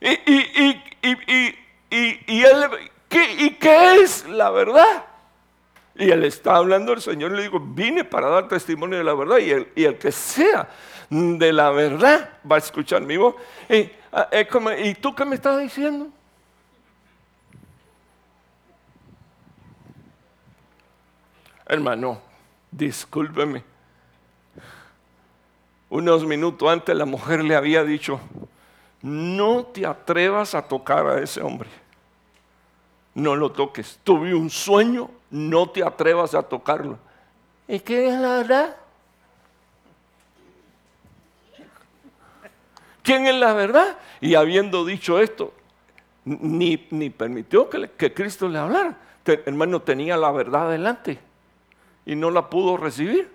Y, y, y, y, él, ¿qué, ¿y qué es la verdad? Y él está hablando el Señor le digo, vine para dar testimonio de la verdad. Y el, y el que sea de la verdad va a escuchar mi voz. Y, ah, como, ¿Y tú qué me estás diciendo? Hermano, discúlpeme. Unos minutos antes la mujer le había dicho, no te atrevas a tocar a ese hombre. No lo toques. Tuve un sueño, no te atrevas a tocarlo. ¿Y qué es la verdad? ¿Quién es la verdad? Y habiendo dicho esto, ni, permitió que, que, Cristo le hablara. hermano, tenía la verdad delante y no la pudo recibir.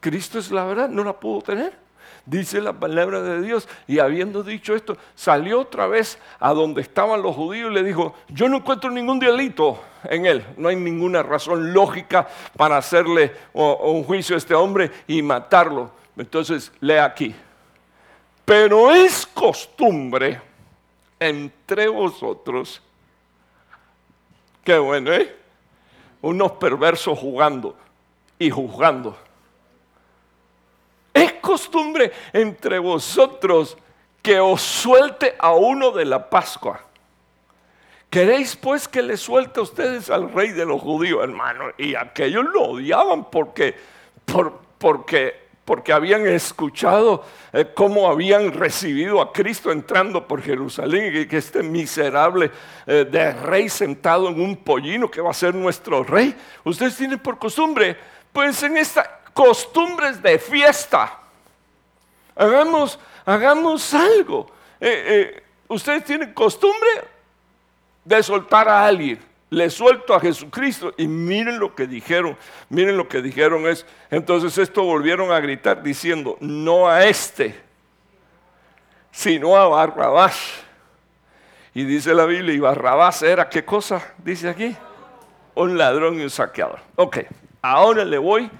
Cristo es la verdad, no la pudo tener. Dice la palabra de Dios. Y habiendo dicho esto, salió otra vez a donde estaban los judíos y le dijo, yo no encuentro ningún delito en él. No hay ninguna razón lógica para hacerle un juicio a este hombre y matarlo. Entonces, lea aquí. Pero es costumbre entre vosotros, qué bueno, ¿eh? Unos perversos jugando y juzgando costumbre entre vosotros que os suelte a uno de la Pascua. ¿Queréis pues que le suelte a ustedes al rey de los judíos, hermano? Y aquellos lo odiaban porque, porque, porque habían escuchado eh, cómo habían recibido a Cristo entrando por Jerusalén y que este miserable eh, de rey sentado en un pollino que va a ser nuestro rey. Ustedes tienen por costumbre, pues en esta, costumbres de fiesta. Hagamos, hagamos algo. Eh, eh, ustedes tienen costumbre de soltar a alguien. Le suelto a Jesucristo y miren lo que dijeron. Miren lo que dijeron es, entonces esto volvieron a gritar diciendo, no a este, sino a Barrabás. Y dice la Biblia, y Barrabás era, ¿qué cosa? Dice aquí, un ladrón y un saqueador. Ok, ahora le voy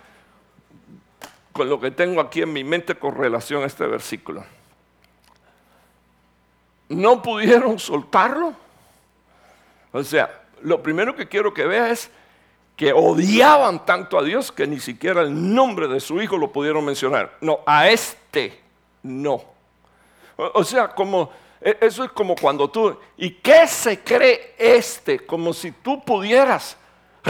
lo que tengo aquí en mi mente con relación a este versículo. No pudieron soltarlo. O sea, lo primero que quiero que vea es que odiaban tanto a Dios que ni siquiera el nombre de su hijo lo pudieron mencionar. No, a este no. O sea, como e, eso es como cuando tú, ¿y qué se cree este? Como si tú pudieras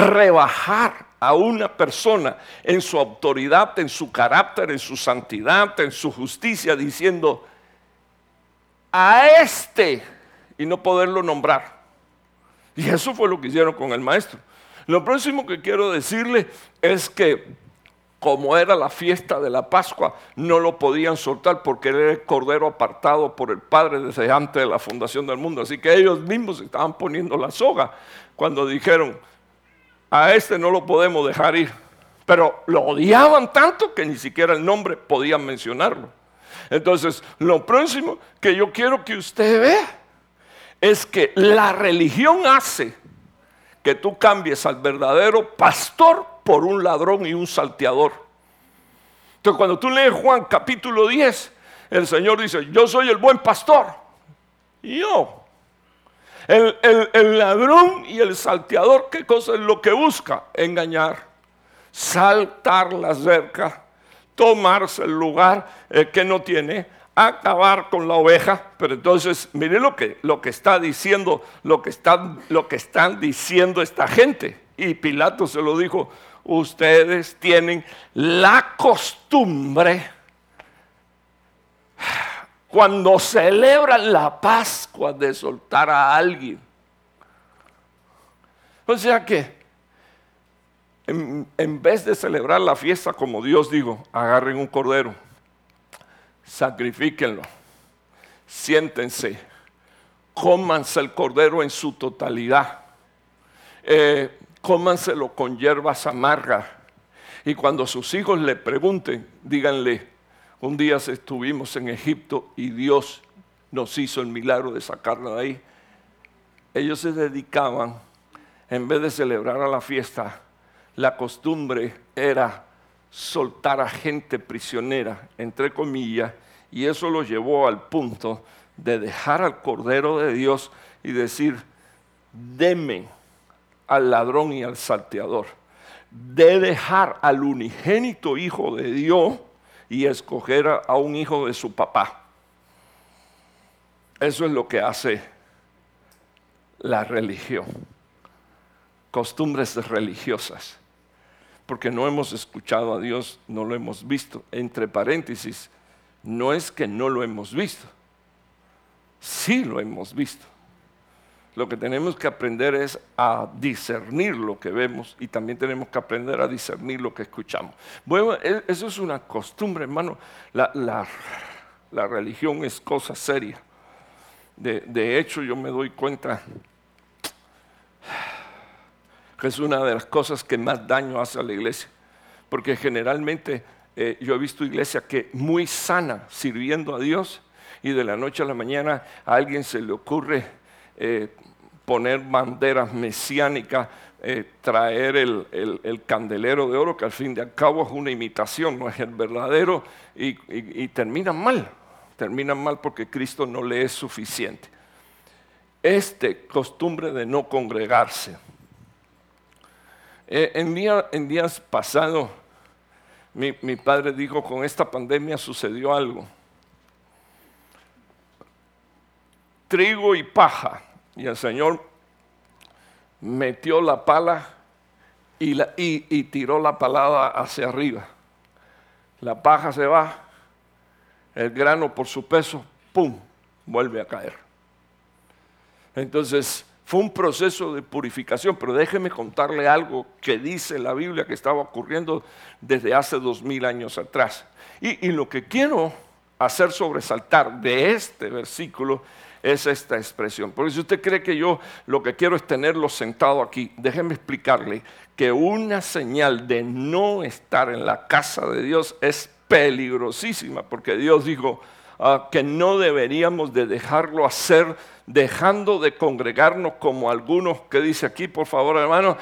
rebajar a una persona en su autoridad, en su carácter, en su santidad, en su justicia, diciendo, a este, y no poderlo nombrar. Y eso fue lo que hicieron con el maestro. Lo próximo que quiero decirle es que como era la fiesta de la Pascua, no lo podían soltar porque era el cordero apartado por el Padre desde antes de la fundación del mundo. Así que ellos mismos estaban poniendo la soga cuando dijeron, a este no lo podemos dejar ir. Pero lo odiaban tanto que ni siquiera el nombre podían mencionarlo. Entonces, lo próximo que yo quiero que usted vea es que la religión hace que tú cambies al verdadero pastor por un ladrón y un salteador. Entonces, cuando tú lees Juan capítulo 10, el Señor dice, yo soy el buen pastor. Y yo, el, ladrón y el salteador, ¿qué cosa es lo que busca? Engañar, saltar la cerca, tomarse el lugar eh, que no tiene, acabar con la oveja. Pero entonces, mire lo que, está diciendo, lo que están diciendo esta gente. Y Pilato se lo dijo, ustedes tienen la costumbre cuando celebran la Pascua de soltar a alguien. O sea que, en, vez de celebrar la fiesta como Dios dijo, agarren un cordero, sacrifíquenlo, siéntense, cómanse el cordero en su totalidad, eh, cómanselo con hierbas amargas. Y cuando sus hijos le pregunten, díganle, un día estuvimos en Egipto y Dios nos hizo el milagro de sacarnos de ahí. Ellos se dedicaban, en vez de celebrar a la fiesta, la costumbre era soltar a gente prisionera, entre comillas, y eso lo llevó al punto de dejar al Cordero de Dios y decir, deme al ladrón y al salteador, de dejar al unigénito Hijo de Dios y escoger a un hijo de su papá. Eso es lo que hace la religión, costumbres religiosas, porque no hemos escuchado a Dios, no lo hemos visto. Entre paréntesis, no es que no lo hemos visto, sí lo hemos visto. Lo que tenemos que aprender es a discernir lo que vemos y también tenemos que aprender a discernir lo que escuchamos. Bueno, e, eso es una costumbre, hermano. La, religión es cosa seria. De, de hecho, yo me doy cuenta que es una de las cosas que más daño hace a la iglesia. Porque generalmente eh, yo he visto iglesia que muy sana sirviendo a Dios y de la noche a la mañana a alguien se le ocurre eh, poner banderas mesiánicas, eh, traer el, candelero de oro, que al fin y al cabo es una imitación, no es el verdadero, y, y terminan mal, terminan mal porque Cristo no le es suficiente. Este costumbre de no congregarse. en, en días pasados, mi, padre dijo, con esta pandemia sucedió algo. Trigo y paja. Y el Señor metió la pala y, y tiró la palada hacia arriba. La paja se va, el grano por su peso, ¡pum!, vuelve a caer. Entonces, fue un proceso de purificación, pero déjeme contarle algo que dice la Biblia que estaba ocurriendo desde hace dos mil años atrás. Y, lo que quiero hacer sobresaltar de este versículo es esta expresión. Porque si usted cree que yo lo que quiero es tenerlo sentado aquí, déjeme explicarle que una señal de no estar en la casa de Dios es peligrosísima, porque Dios dijo ah, que no deberíamos de dejarlo hacer dejando de congregarnos como algunos que dice aquí, por favor hermano,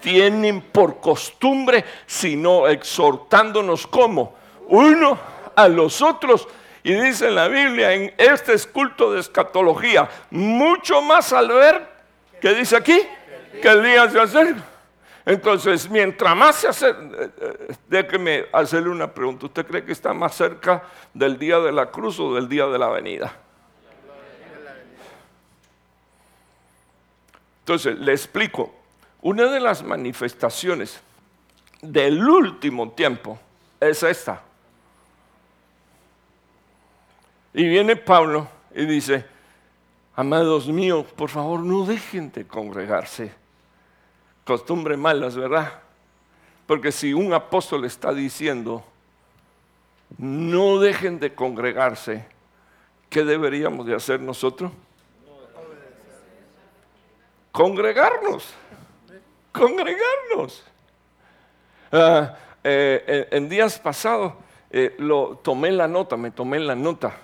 tienen por costumbre, sino exhortándonos como uno a los otros. Y dice en la Biblia, en este es culto de escatología, mucho más al ver, que dice aquí, que el día se acerca. Entonces, mientras más se acerca, eh, eh, déjeme hacerle una pregunta, ¿usted cree que está más cerca del día de la cruz o del día de la venida? Entonces, le explico. Una de las manifestaciones del último tiempo es esta. Y viene Pablo y dice, amados míos, por favor no dejen de congregarse. Costumbre malas, ¿verdad? Porque si un apóstol está diciendo, no dejen de congregarse, ¿qué deberíamos de hacer nosotros? congregarnos, congregarnos. Ah, eh, en días pasados eh, lo tomé la nota, me tomé la nota,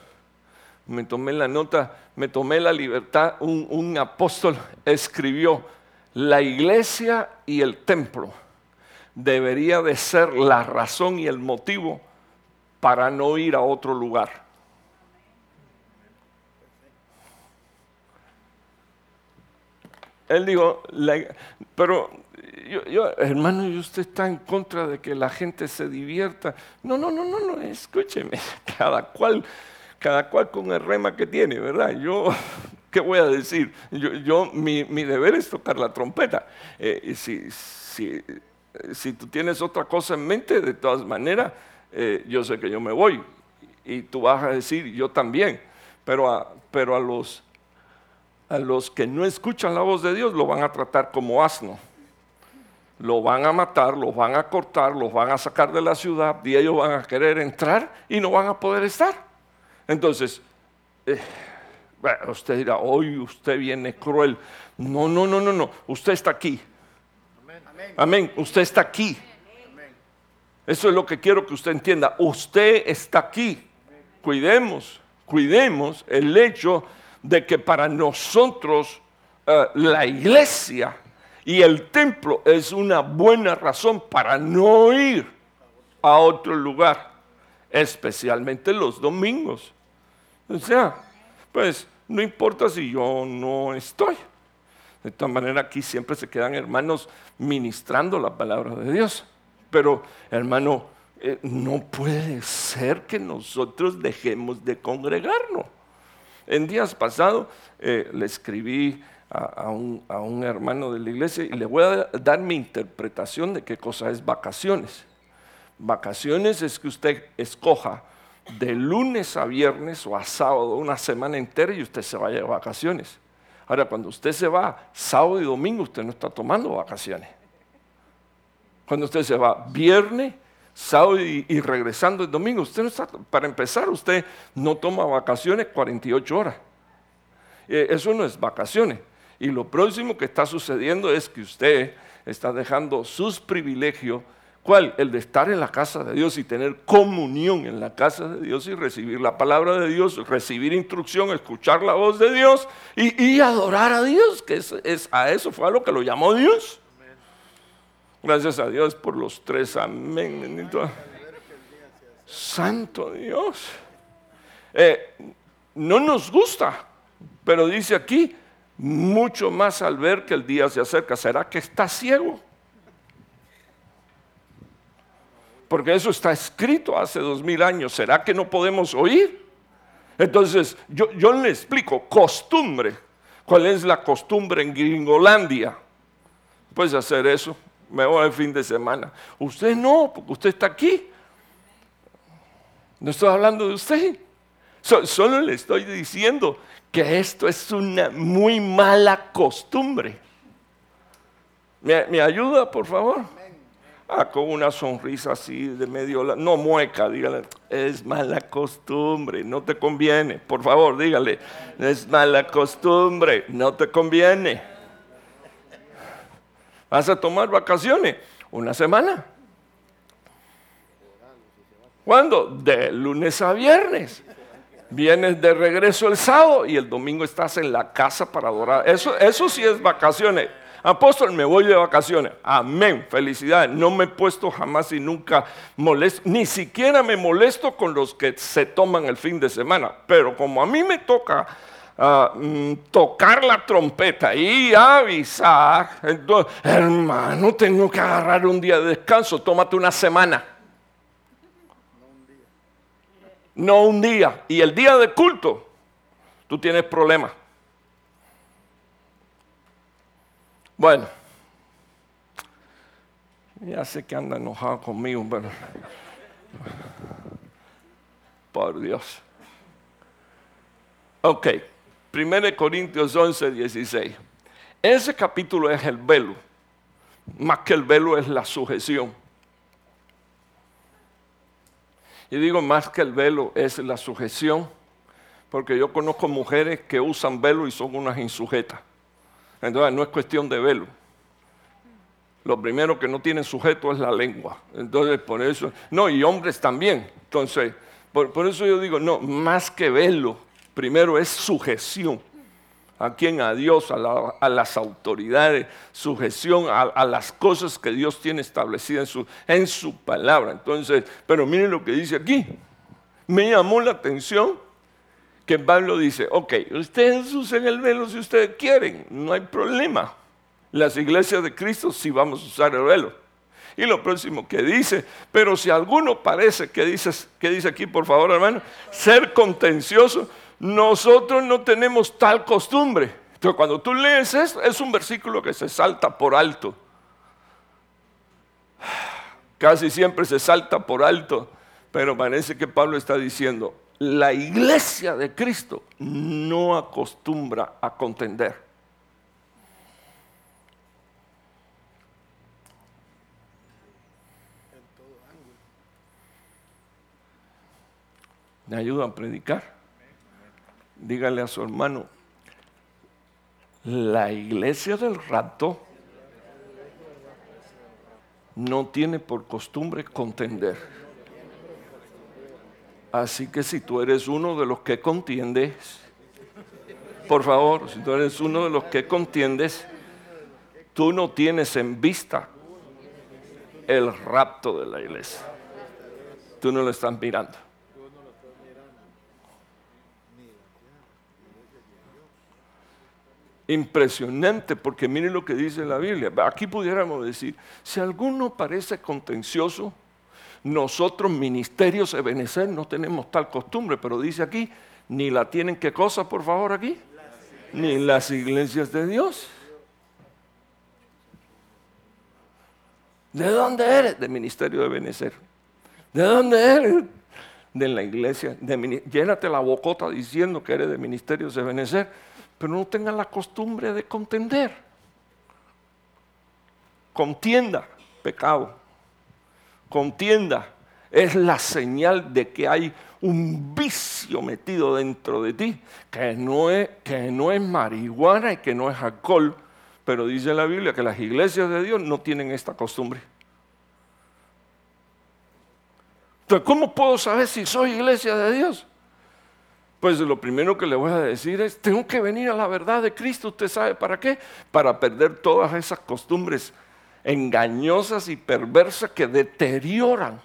me tomé la nota, me tomé la libertad. Un, apóstol escribió, la iglesia y el templo debería de ser la razón y el motivo para no ir a otro lugar. Él dijo, pero yo, hermano, ¿y usted está en contra de que la gente se divierta? No, no, no, no, no, escúcheme, [LAUGHS] cada cual, cada cual con el rema que tiene, ¿verdad? Yo, [LAUGHS] ¿qué voy a decir? Yo, mi, deber es tocar la trompeta. Eh, si, si, tú tienes otra cosa en mente, de todas maneras, eh, yo sé que yo me voy y tú vas a decir, yo también, pero pero a los a los que no escuchan la voz de Dios lo van a tratar como asno. Lo van a matar, los van a cortar, los van a sacar de la ciudad y ellos van a querer entrar y no van a poder estar. Entonces, eh, usted dirá, hoy usted viene cruel. No, no, no, no, no. Usted está aquí. Amén. Usted está aquí. Eso es lo que quiero que usted entienda. Usted está aquí. Cuidemos, cuidemos el hecho de que para nosotros eh, la iglesia y el templo es una buena razón para no ir a otro lugar, especialmente los domingos. O sea, pues no importa si yo no estoy. De todas maneras, aquí siempre se quedan hermanos ministrando la palabra de Dios. Pero, hermano, eh, no puede ser que nosotros dejemos de congregarnos. En días pasados eh, le escribí a, un, hermano de la iglesia y le voy a dar mi interpretación de qué cosa es vacaciones. Vacaciones es que usted escoja de lunes a viernes o a sábado una semana entera y usted se vaya de vacaciones. Ahora, cuando usted se va sábado y domingo, usted no está tomando vacaciones. Cuando usted se va viernes, sábado y, regresando el domingo. Usted no está, para empezar, usted no toma vacaciones 48 horas. Eh, eso no es vacaciones. Y lo próximo que está sucediendo es que usted está dejando sus privilegios ¿Cuál? El de estar en la casa de Dios y tener comunión en la casa de Dios y recibir la palabra de Dios, recibir instrucción, escuchar la voz de Dios y, adorar a Dios, que es, a eso fue a lo que lo llamó Dios. Gracias a Dios por los tres, amén. Santo Dios. Eh, no nos gusta, pero dice aquí, mucho más al ver que el día se acerca. ¿Será que está ciego? Porque eso está escrito hace dos mil años. ¿Será que no podemos oír? Entonces, yo, le explico, costumbre. ¿Cuál es la costumbre en Gringolandia? Puedes hacer eso, me voy el fin de semana. Usted no, porque usted está aquí. No estoy hablando de usted. solo le estoy diciendo que esto es una muy mala costumbre. ¿Me, me ayuda, por favor? Ah, con una sonrisa así de medio, no mueca, dígale, es mala costumbre, no te conviene. Por favor, dígale, es mala costumbre, no te conviene. ¿Vas a tomar vacaciones? Una semana. ¿Cuándo? De lunes a viernes. Vienes de regreso el sábado y el domingo estás en la casa para adorar. Eso, eso sí es vacaciones. Apóstol, me voy de vacaciones. Amén, felicidades. No me he puesto jamás y nunca molesto, ni siquiera me molesto con los que se toman el fin de semana. Pero como a mí me toca ah, mm, tocar la trompeta y avisar, entonces, hermano, tengo que agarrar un día de descanso, tómate una semana. No un día. Y el día de culto, tú tienes problemas. Bueno, ya sé que anda enojado conmigo, pero por Dios. Ok, 1 Corintios 11, 16. Ese capítulo es el velo. Más que el velo es la sujeción. Y digo más que el velo es la sujeción, porque yo conozco mujeres que usan velo y son unas insujetas. Entonces no es cuestión de velo. Lo primero que no tiene sujeto es la lengua. Entonces, por eso, no, y hombres también. Entonces, por, eso yo digo, no, más que velo, primero es sujeción. ¿A quién? A Dios, a, las autoridades, sujeción a, las cosas que Dios tiene establecidas en su, en su palabra. Entonces, pero miren lo que dice aquí. Me llamó la atención que Pablo dice, ok, ustedes usen el velo si ustedes quieren, no hay problema. Las iglesias de Cristo sí vamos a usar el velo. Y lo próximo que dice, pero si alguno parece, que dice, que dice aquí por favor hermano? Ser contencioso, nosotros no tenemos tal costumbre. Entonces cuando tú lees esto, es un versículo que se salta por alto. Casi siempre se salta por alto, pero parece que Pablo está diciendo, la iglesia de Cristo no acostumbra a contender. ¿Me ayuda a predicar? Dígale a su hermano, la iglesia del rato no tiene por costumbre contender. Así que si tú eres uno de los que contiendes, por favor, si tú eres uno de los que contiendes, tú no tienes en vista el rapto de la iglesia. Tú no lo estás mirando. Impresionante, porque miren lo que dice la Biblia. Aquí pudiéramos decir, si alguno parece contencioso, nosotros, ministerios de Benecer, no tenemos tal costumbre, pero dice aquí, ni la tienen qué cosa, por favor, aquí, ni las iglesias de Dios. ¿De dónde eres? De ministerio de Benecer. ¿De dónde eres? De la iglesia. De, llénate la bocota diciendo que eres de ministerios de Benecer, pero no tengas la costumbre de contender. Contienda, pecado contienda es la señal de que hay un vicio metido dentro de ti, que no es, que no es marihuana y que no es alcohol, pero dice la Biblia que las iglesias de Dios no tienen esta costumbre. Entonces, ¿cómo puedo saber si soy iglesia de Dios? Pues lo primero que le voy a decir es, tengo que venir a la verdad de Cristo. ¿Usted sabe para qué? Para perder todas esas costumbres engañosas y perversas que deterioran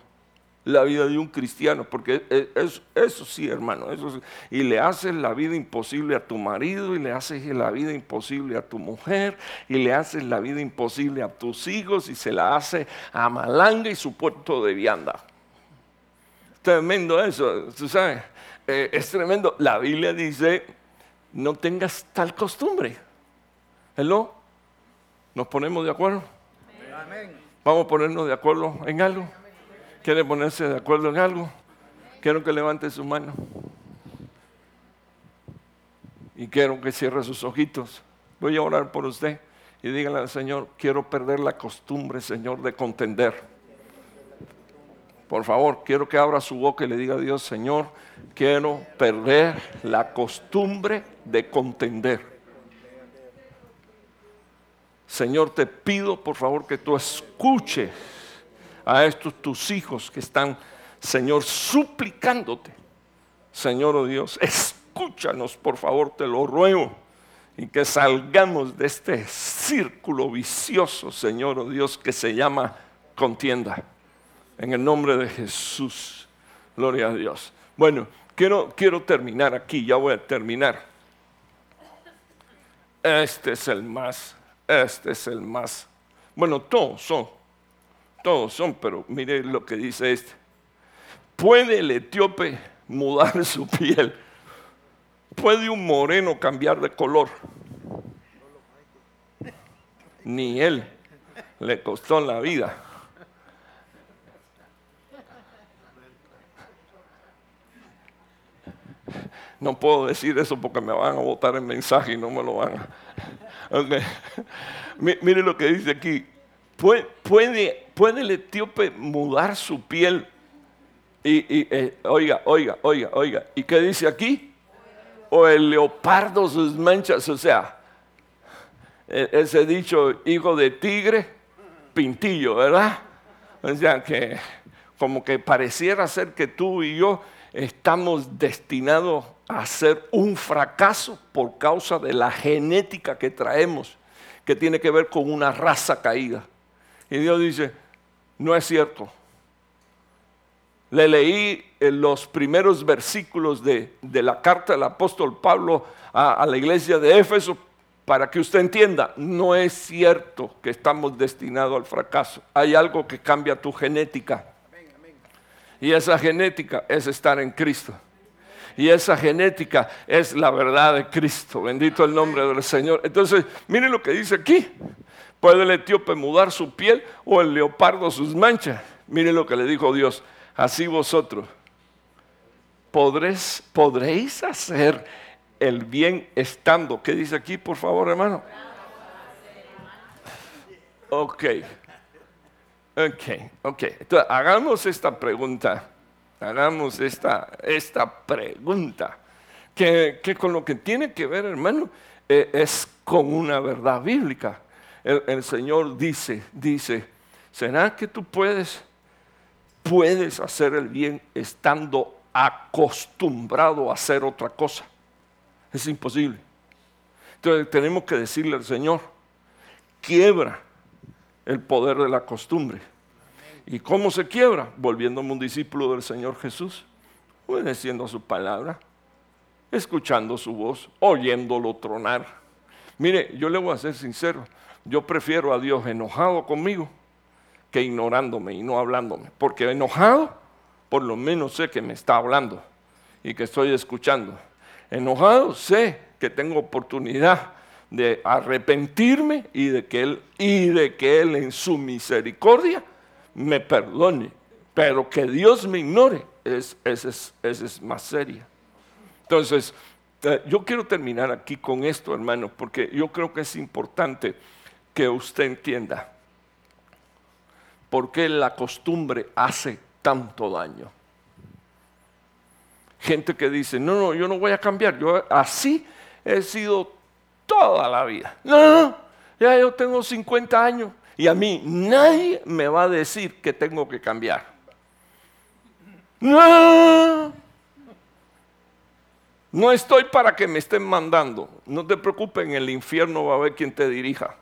la vida de un cristiano, porque e, eso sí, hermano, eso y le haces la vida imposible a tu marido, y le haces la vida imposible a tu mujer, y le haces la vida imposible a tus hijos, y se la hace a Malanga y su puerto de vianda. Tremendo eso, tú sabes, eh, es tremendo. La Biblia dice, no tengas tal costumbre. ¿Hello? ¿Nos ponemos de acuerdo? Vamos a ponernos de acuerdo en algo. ¿Quiere ponerse de acuerdo en algo? Quiero que levante su mano. Y quiero que cierre sus ojitos. Voy a orar por usted y dígale al Señor, quiero perder la costumbre, Señor, de contender. Por favor, quiero que abra su boca y le diga a Dios, Señor, quiero perder la costumbre de contender. Señor, te pido por favor que tú escuches a estos tus hijos que están, Señor, suplicándote. Señor oh Dios, escúchanos, por favor, te lo ruego. Y que salgamos de este círculo vicioso, Señor oh Dios, que se llama contienda. En el nombre de Jesús. Gloria a Dios. Bueno, quiero, quiero terminar aquí, ya voy a terminar. Este es el más, este es el más. Bueno, todos son todos son, pero mire lo que dice este. ¿Puede el etíope mudar [LAUGHS] su piel? ¿Puede un moreno cambiar de color? Ni él le costó la vida. No puedo decir eso porque me van a botar el mensaje y no me lo van a. Mire lo que dice aquí. ¿Puede, puede, el etíope mudar su piel? Y, eh, oiga, oiga, oiga, oiga. ¿Y qué dice aquí? O el leopardo sus manchas, o sea, e, ese dicho, hijo de tigre, pintillo, ¿verdad? O sea, que como que pareciera ser que tú y yo estamos destinados a ser un fracaso por causa de la genética que traemos, que tiene que ver con una raza caída. Y Dios dice, no es cierto. Le leí en los primeros versículos de, la carta del apóstol Pablo a, a la iglesia de Éfeso para que usted entienda, no es cierto que estamos destinados al fracaso. Hay algo que cambia tu genética. Y esa genética es estar en Cristo. Y esa genética es la verdad de Cristo. Bendito el nombre del Señor. Entonces, miren lo que dice aquí. ¿Puede el etíope mudar su piel o el leopardo sus manchas? Miren lo que le dijo Dios. Así vosotros podréis, podréis hacer el bien estando. ¿Qué dice aquí, por favor, hermano? Ok. Ok, ok. Entonces, hagamos esta pregunta. Hagamos esta, esta pregunta. Que, con lo que tiene que ver, hermano, eh, es con una verdad bíblica el, Señor dice, dice, ¿será que tú puedes, puedes hacer el bien estando acostumbrado a hacer otra cosa? Es imposible. Entonces tenemos que decirle al Señor, quiebra el poder de la costumbre. ¿Y cómo se quiebra? Volviéndome un discípulo del Señor Jesús, obedeciendo su palabra, escuchando su voz, oyéndolo tronar. Mire, yo le voy a ser sincero, yo prefiero a Dios enojado conmigo que ignorándome y no hablándome. Porque enojado, por lo menos sé que me está hablando y que estoy escuchando. Enojado, sé que tengo oportunidad de arrepentirme y de que Él, y de que él en su misericordia me perdone. Pero que Dios me ignore, es, es, es más seria. Entonces, eh, yo quiero terminar aquí con esto, hermano, porque yo creo que es importante que usted entienda por qué la costumbre hace tanto daño. Gente que dice, no, no, yo no voy a cambiar, yo así he sido toda la vida. No, ya yo tengo 50 años y a mí nadie me va a decir que tengo que cambiar. No, no estoy para que me estén mandando. No te preocupes, en el infierno va a haber quien te dirija.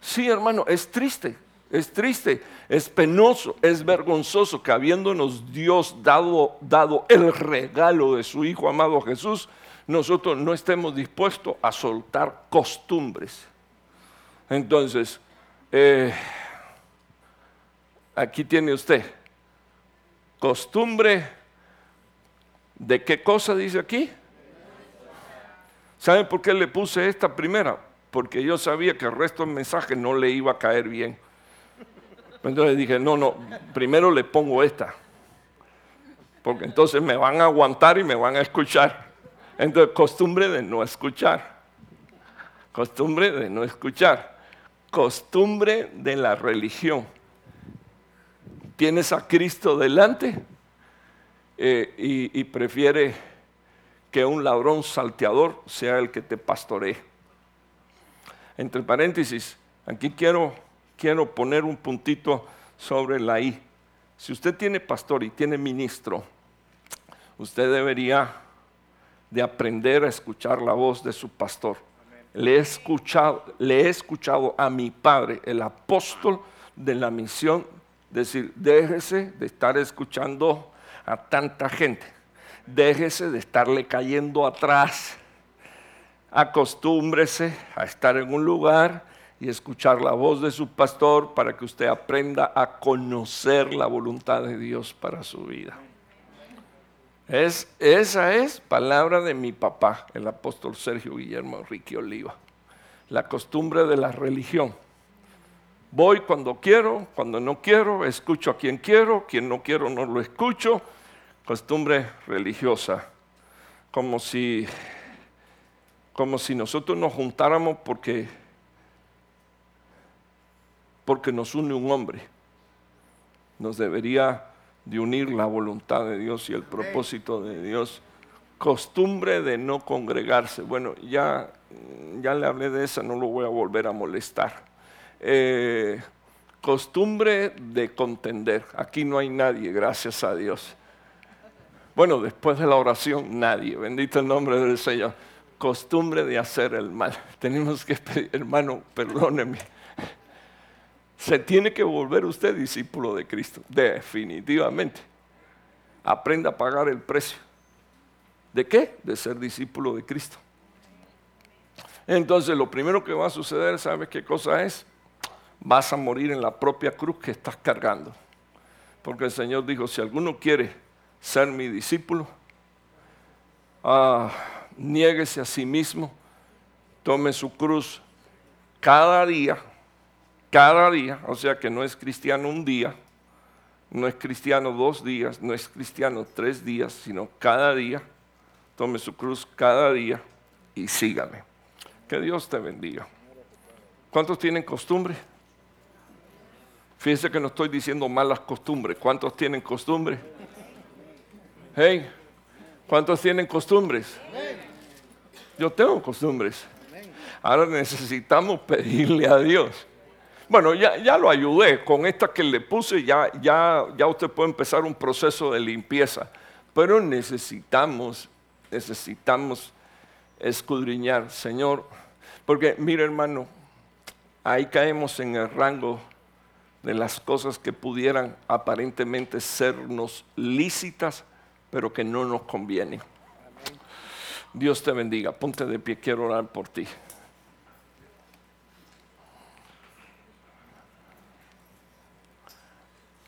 Sí, hermano, es triste, es triste, es penoso, es vergonzoso que habiéndonos Dios dado, dado el regalo de su Hijo amado Jesús, nosotros no estemos dispuestos a soltar costumbres. Entonces, eh, aquí tiene usted costumbre de qué cosa dice aquí. ¿Saben por qué le puse esta primera? Porque yo sabía que el resto del mensaje no le iba a caer bien. Entonces dije, no, no, primero le pongo esta. Porque entonces me van a aguantar y me van a escuchar. Entonces, costumbre de no escuchar. Costumbre de no escuchar. Costumbre de la religión. Tienes a Cristo delante eh, y, y prefiere que un ladrón salteador sea el que te pastoree. Entre paréntesis, aquí quiero, quiero poner un puntito sobre la I. Si usted tiene pastor y tiene ministro, usted debería de aprender a escuchar la voz de su pastor. Le he escuchado, le he escuchado a mi padre, el apóstol de la misión, decir, déjese de estar escuchando a tanta gente, déjese de estarle cayendo atrás, acostúmbrese a estar en un lugar y escuchar la voz de su pastor para que usted aprenda a conocer la voluntad de Dios para su vida. Es, esa es palabra de mi papá, el apóstol Sergio Guillermo Enrique Oliva. La costumbre de la religión. Voy cuando quiero, cuando no quiero, escucho a quien quiero, quien no quiero no lo escucho. Costumbre religiosa. Como si, como si nosotros nos juntáramos porque, porque nos une un hombre. Nos debería de unir la voluntad de Dios y el propósito de Dios. Costumbre de no congregarse. Bueno, ya, ya le hablé de esa, no lo voy a volver a molestar. Eh, costumbre de contender. Aquí no hay nadie, gracias a Dios. Bueno, después de la oración, nadie. Bendito el nombre del Señor. Costumbre de hacer el mal. [LAUGHS] Tenemos que pedir, hermano, perdóneme se tiene que volver usted discípulo de Cristo, definitivamente. Aprenda a pagar el precio. ¿De qué? De ser discípulo de Cristo. Entonces lo primero que va a suceder, ¿sabes qué cosa es? Vas a morir en la propia cruz que estás cargando. Porque el Señor dijo, si alguno quiere ser mi discípulo, ah, niéguese a sí mismo, tome su cruz cada día cada día, o sea que no es cristiano un día, no es cristiano dos días, no es cristiano tres días, sino cada día. Tome su cruz cada día y sígame. Que Dios te bendiga. ¿Cuántos tienen costumbre? Fíjense que no estoy diciendo malas costumbres. ¿Cuántos tienen costumbre? Hey, ¿cuántos tienen costumbres? Yo tengo costumbres. Ahora necesitamos pedirle a Dios bueno, ya, ya, lo ayudé con esta que le puse, ya, ya, ya usted puede empezar un proceso de limpieza. Pero necesitamos, necesitamos escudriñar, Señor, porque mire hermano, ahí caemos en el rango de las cosas que pudieran aparentemente sernos lícitas, pero que no nos convienen. Dios te bendiga. Ponte de pie, quiero orar por ti.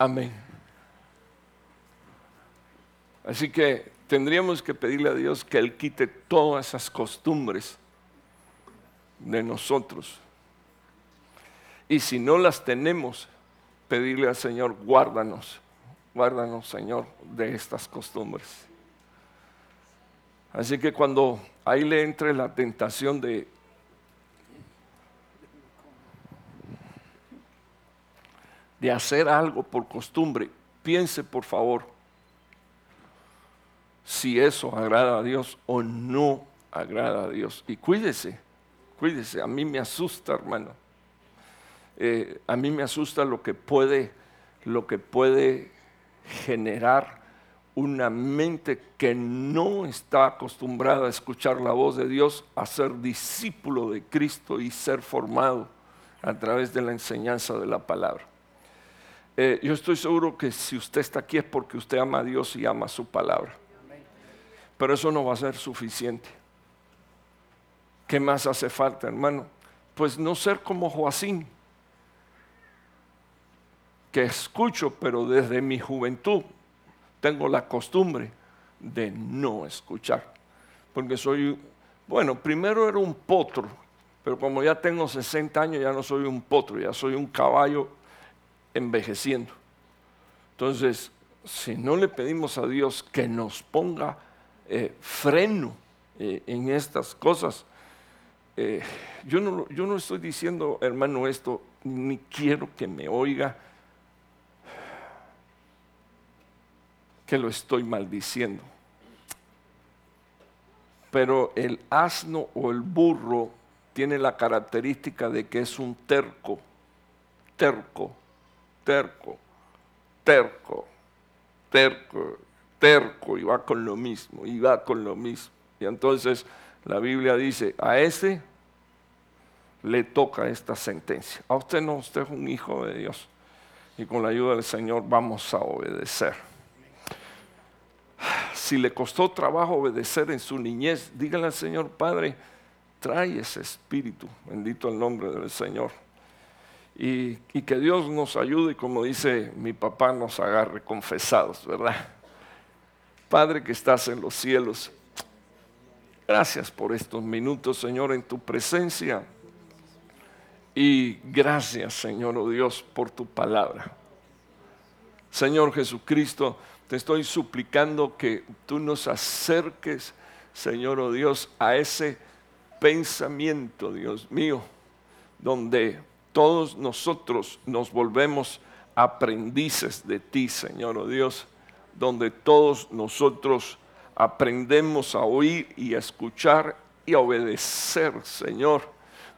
Amén. Así que tendríamos que pedirle a Dios que Él quite todas esas costumbres de nosotros. Y si no las tenemos, pedirle al Señor, guárdanos, guárdanos Señor de estas costumbres. Así que cuando ahí le entre la tentación de de hacer algo por costumbre, piense por favor si eso agrada a Dios o no agrada a Dios. Y cuídese, cuídese. A mí me asusta, hermano. Eh, a mí me asusta lo que puede, lo que puede generar una mente que no está acostumbrada a escuchar la voz de Dios, a ser discípulo de Cristo y ser formado a través de la enseñanza de la palabra. Eh, yo estoy seguro que si usted está aquí es porque usted ama a Dios y ama su palabra. Pero eso no va a ser suficiente. ¿Qué más hace falta, hermano? Pues no ser como Joacín, que escucho, pero desde mi juventud tengo la costumbre de no escuchar. Porque soy, bueno, primero era un potro, pero como ya tengo 60 años ya no soy un potro, ya soy un caballo envejeciendo. Entonces, si no le pedimos a Dios que nos ponga eh, freno eh, en estas cosas, eh, yo, no, yo no estoy diciendo, hermano, esto, ni quiero que me oiga que lo estoy maldiciendo. Pero el asno o el burro tiene la característica de que es un terco, terco, terco, terco, terco, terco, y va con lo mismo, y va con lo mismo. Y entonces la Biblia dice, a ese le toca esta sentencia. A usted no, usted es un hijo de Dios. Y con la ayuda del Señor vamos a obedecer si le costó trabajo obedecer en su niñez, dígale al Señor, Padre, trae ese espíritu, bendito el nombre del Señor. Y, que Dios nos ayude, como dice mi papá, nos agarre confesados, ¿verdad? Padre que estás en los cielos, gracias por estos minutos, Señor, en tu presencia. Y gracias, Señor, oh Dios, por tu palabra. Señor Jesucristo, te estoy suplicando que tú nos acerques, Señor oh Dios, a ese pensamiento, Dios mío, donde todos nosotros nos volvemos aprendices de ti, Señor oh Dios, donde todos nosotros aprendemos a oír y a escuchar y a obedecer, Señor,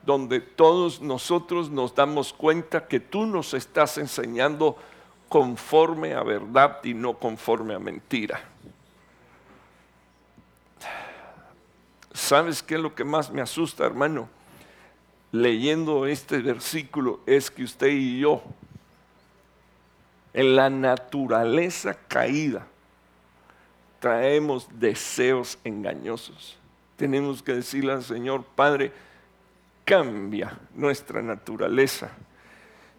donde todos nosotros nos damos cuenta que tú nos estás enseñando conforme a verdad y no conforme a mentira. ¿Sabes qué es lo que más me asusta, hermano? Leyendo este versículo es que usted y yo, en la naturaleza caída, traemos deseos engañosos. Tenemos que decirle al Señor, Padre, cambia nuestra naturaleza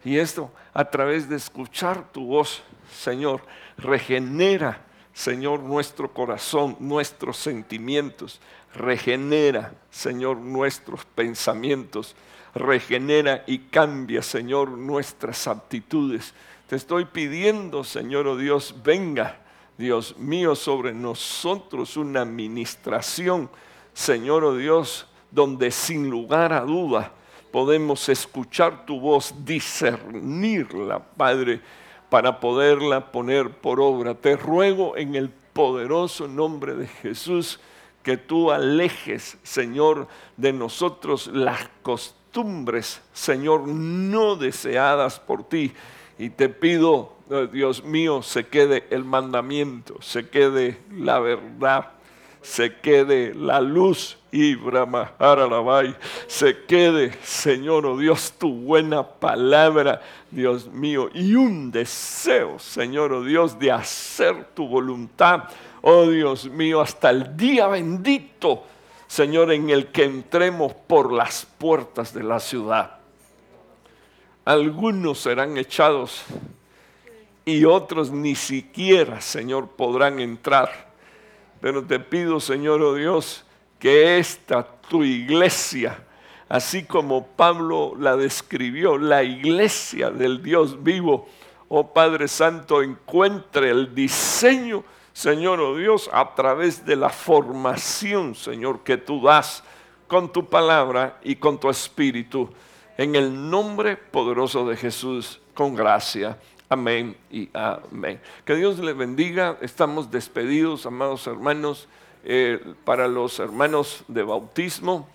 y esto a través de escuchar tu voz, Señor, regenera, Señor, nuestro corazón, nuestros sentimientos, regenera, Señor, nuestros pensamientos, regenera y cambia, Señor, nuestras actitudes. Te estoy pidiendo, Señor, oh Dios, venga, Dios mío, sobre nosotros una administración, Señor, oh Dios, donde sin lugar a duda, podemos escuchar tu voz, discernirla, Padre, para poderla poner por obra. Te ruego en el poderoso nombre de Jesús que tú alejes, Señor, de nosotros las costumbres, Señor, no deseadas por ti. Y te pido, oh Dios mío, se quede el mandamiento, se quede la verdad, se quede la luz y se quede, Señor, oh Dios, tu buena palabra, Dios mío, y un deseo, Señor, oh Dios, de hacer tu voluntad, oh Dios mío, hasta el día bendito, Señor, en el que entremos por las puertas de la ciudad. Algunos serán echados y otros ni siquiera, Señor, podrán entrar pero te pido, Señor, oh Dios, que esta tu iglesia, así como Pablo la describió, la iglesia del Dios vivo, oh Padre Santo, encuentre el diseño, Señor, oh Dios, a través de la formación, Señor, que tú das con tu palabra y con tu espíritu. En el nombre poderoso de Jesús, con gracia. Amén y amén. Que Dios le bendiga. Estamos despedidos, amados hermanos, eh, para los hermanos de bautismo.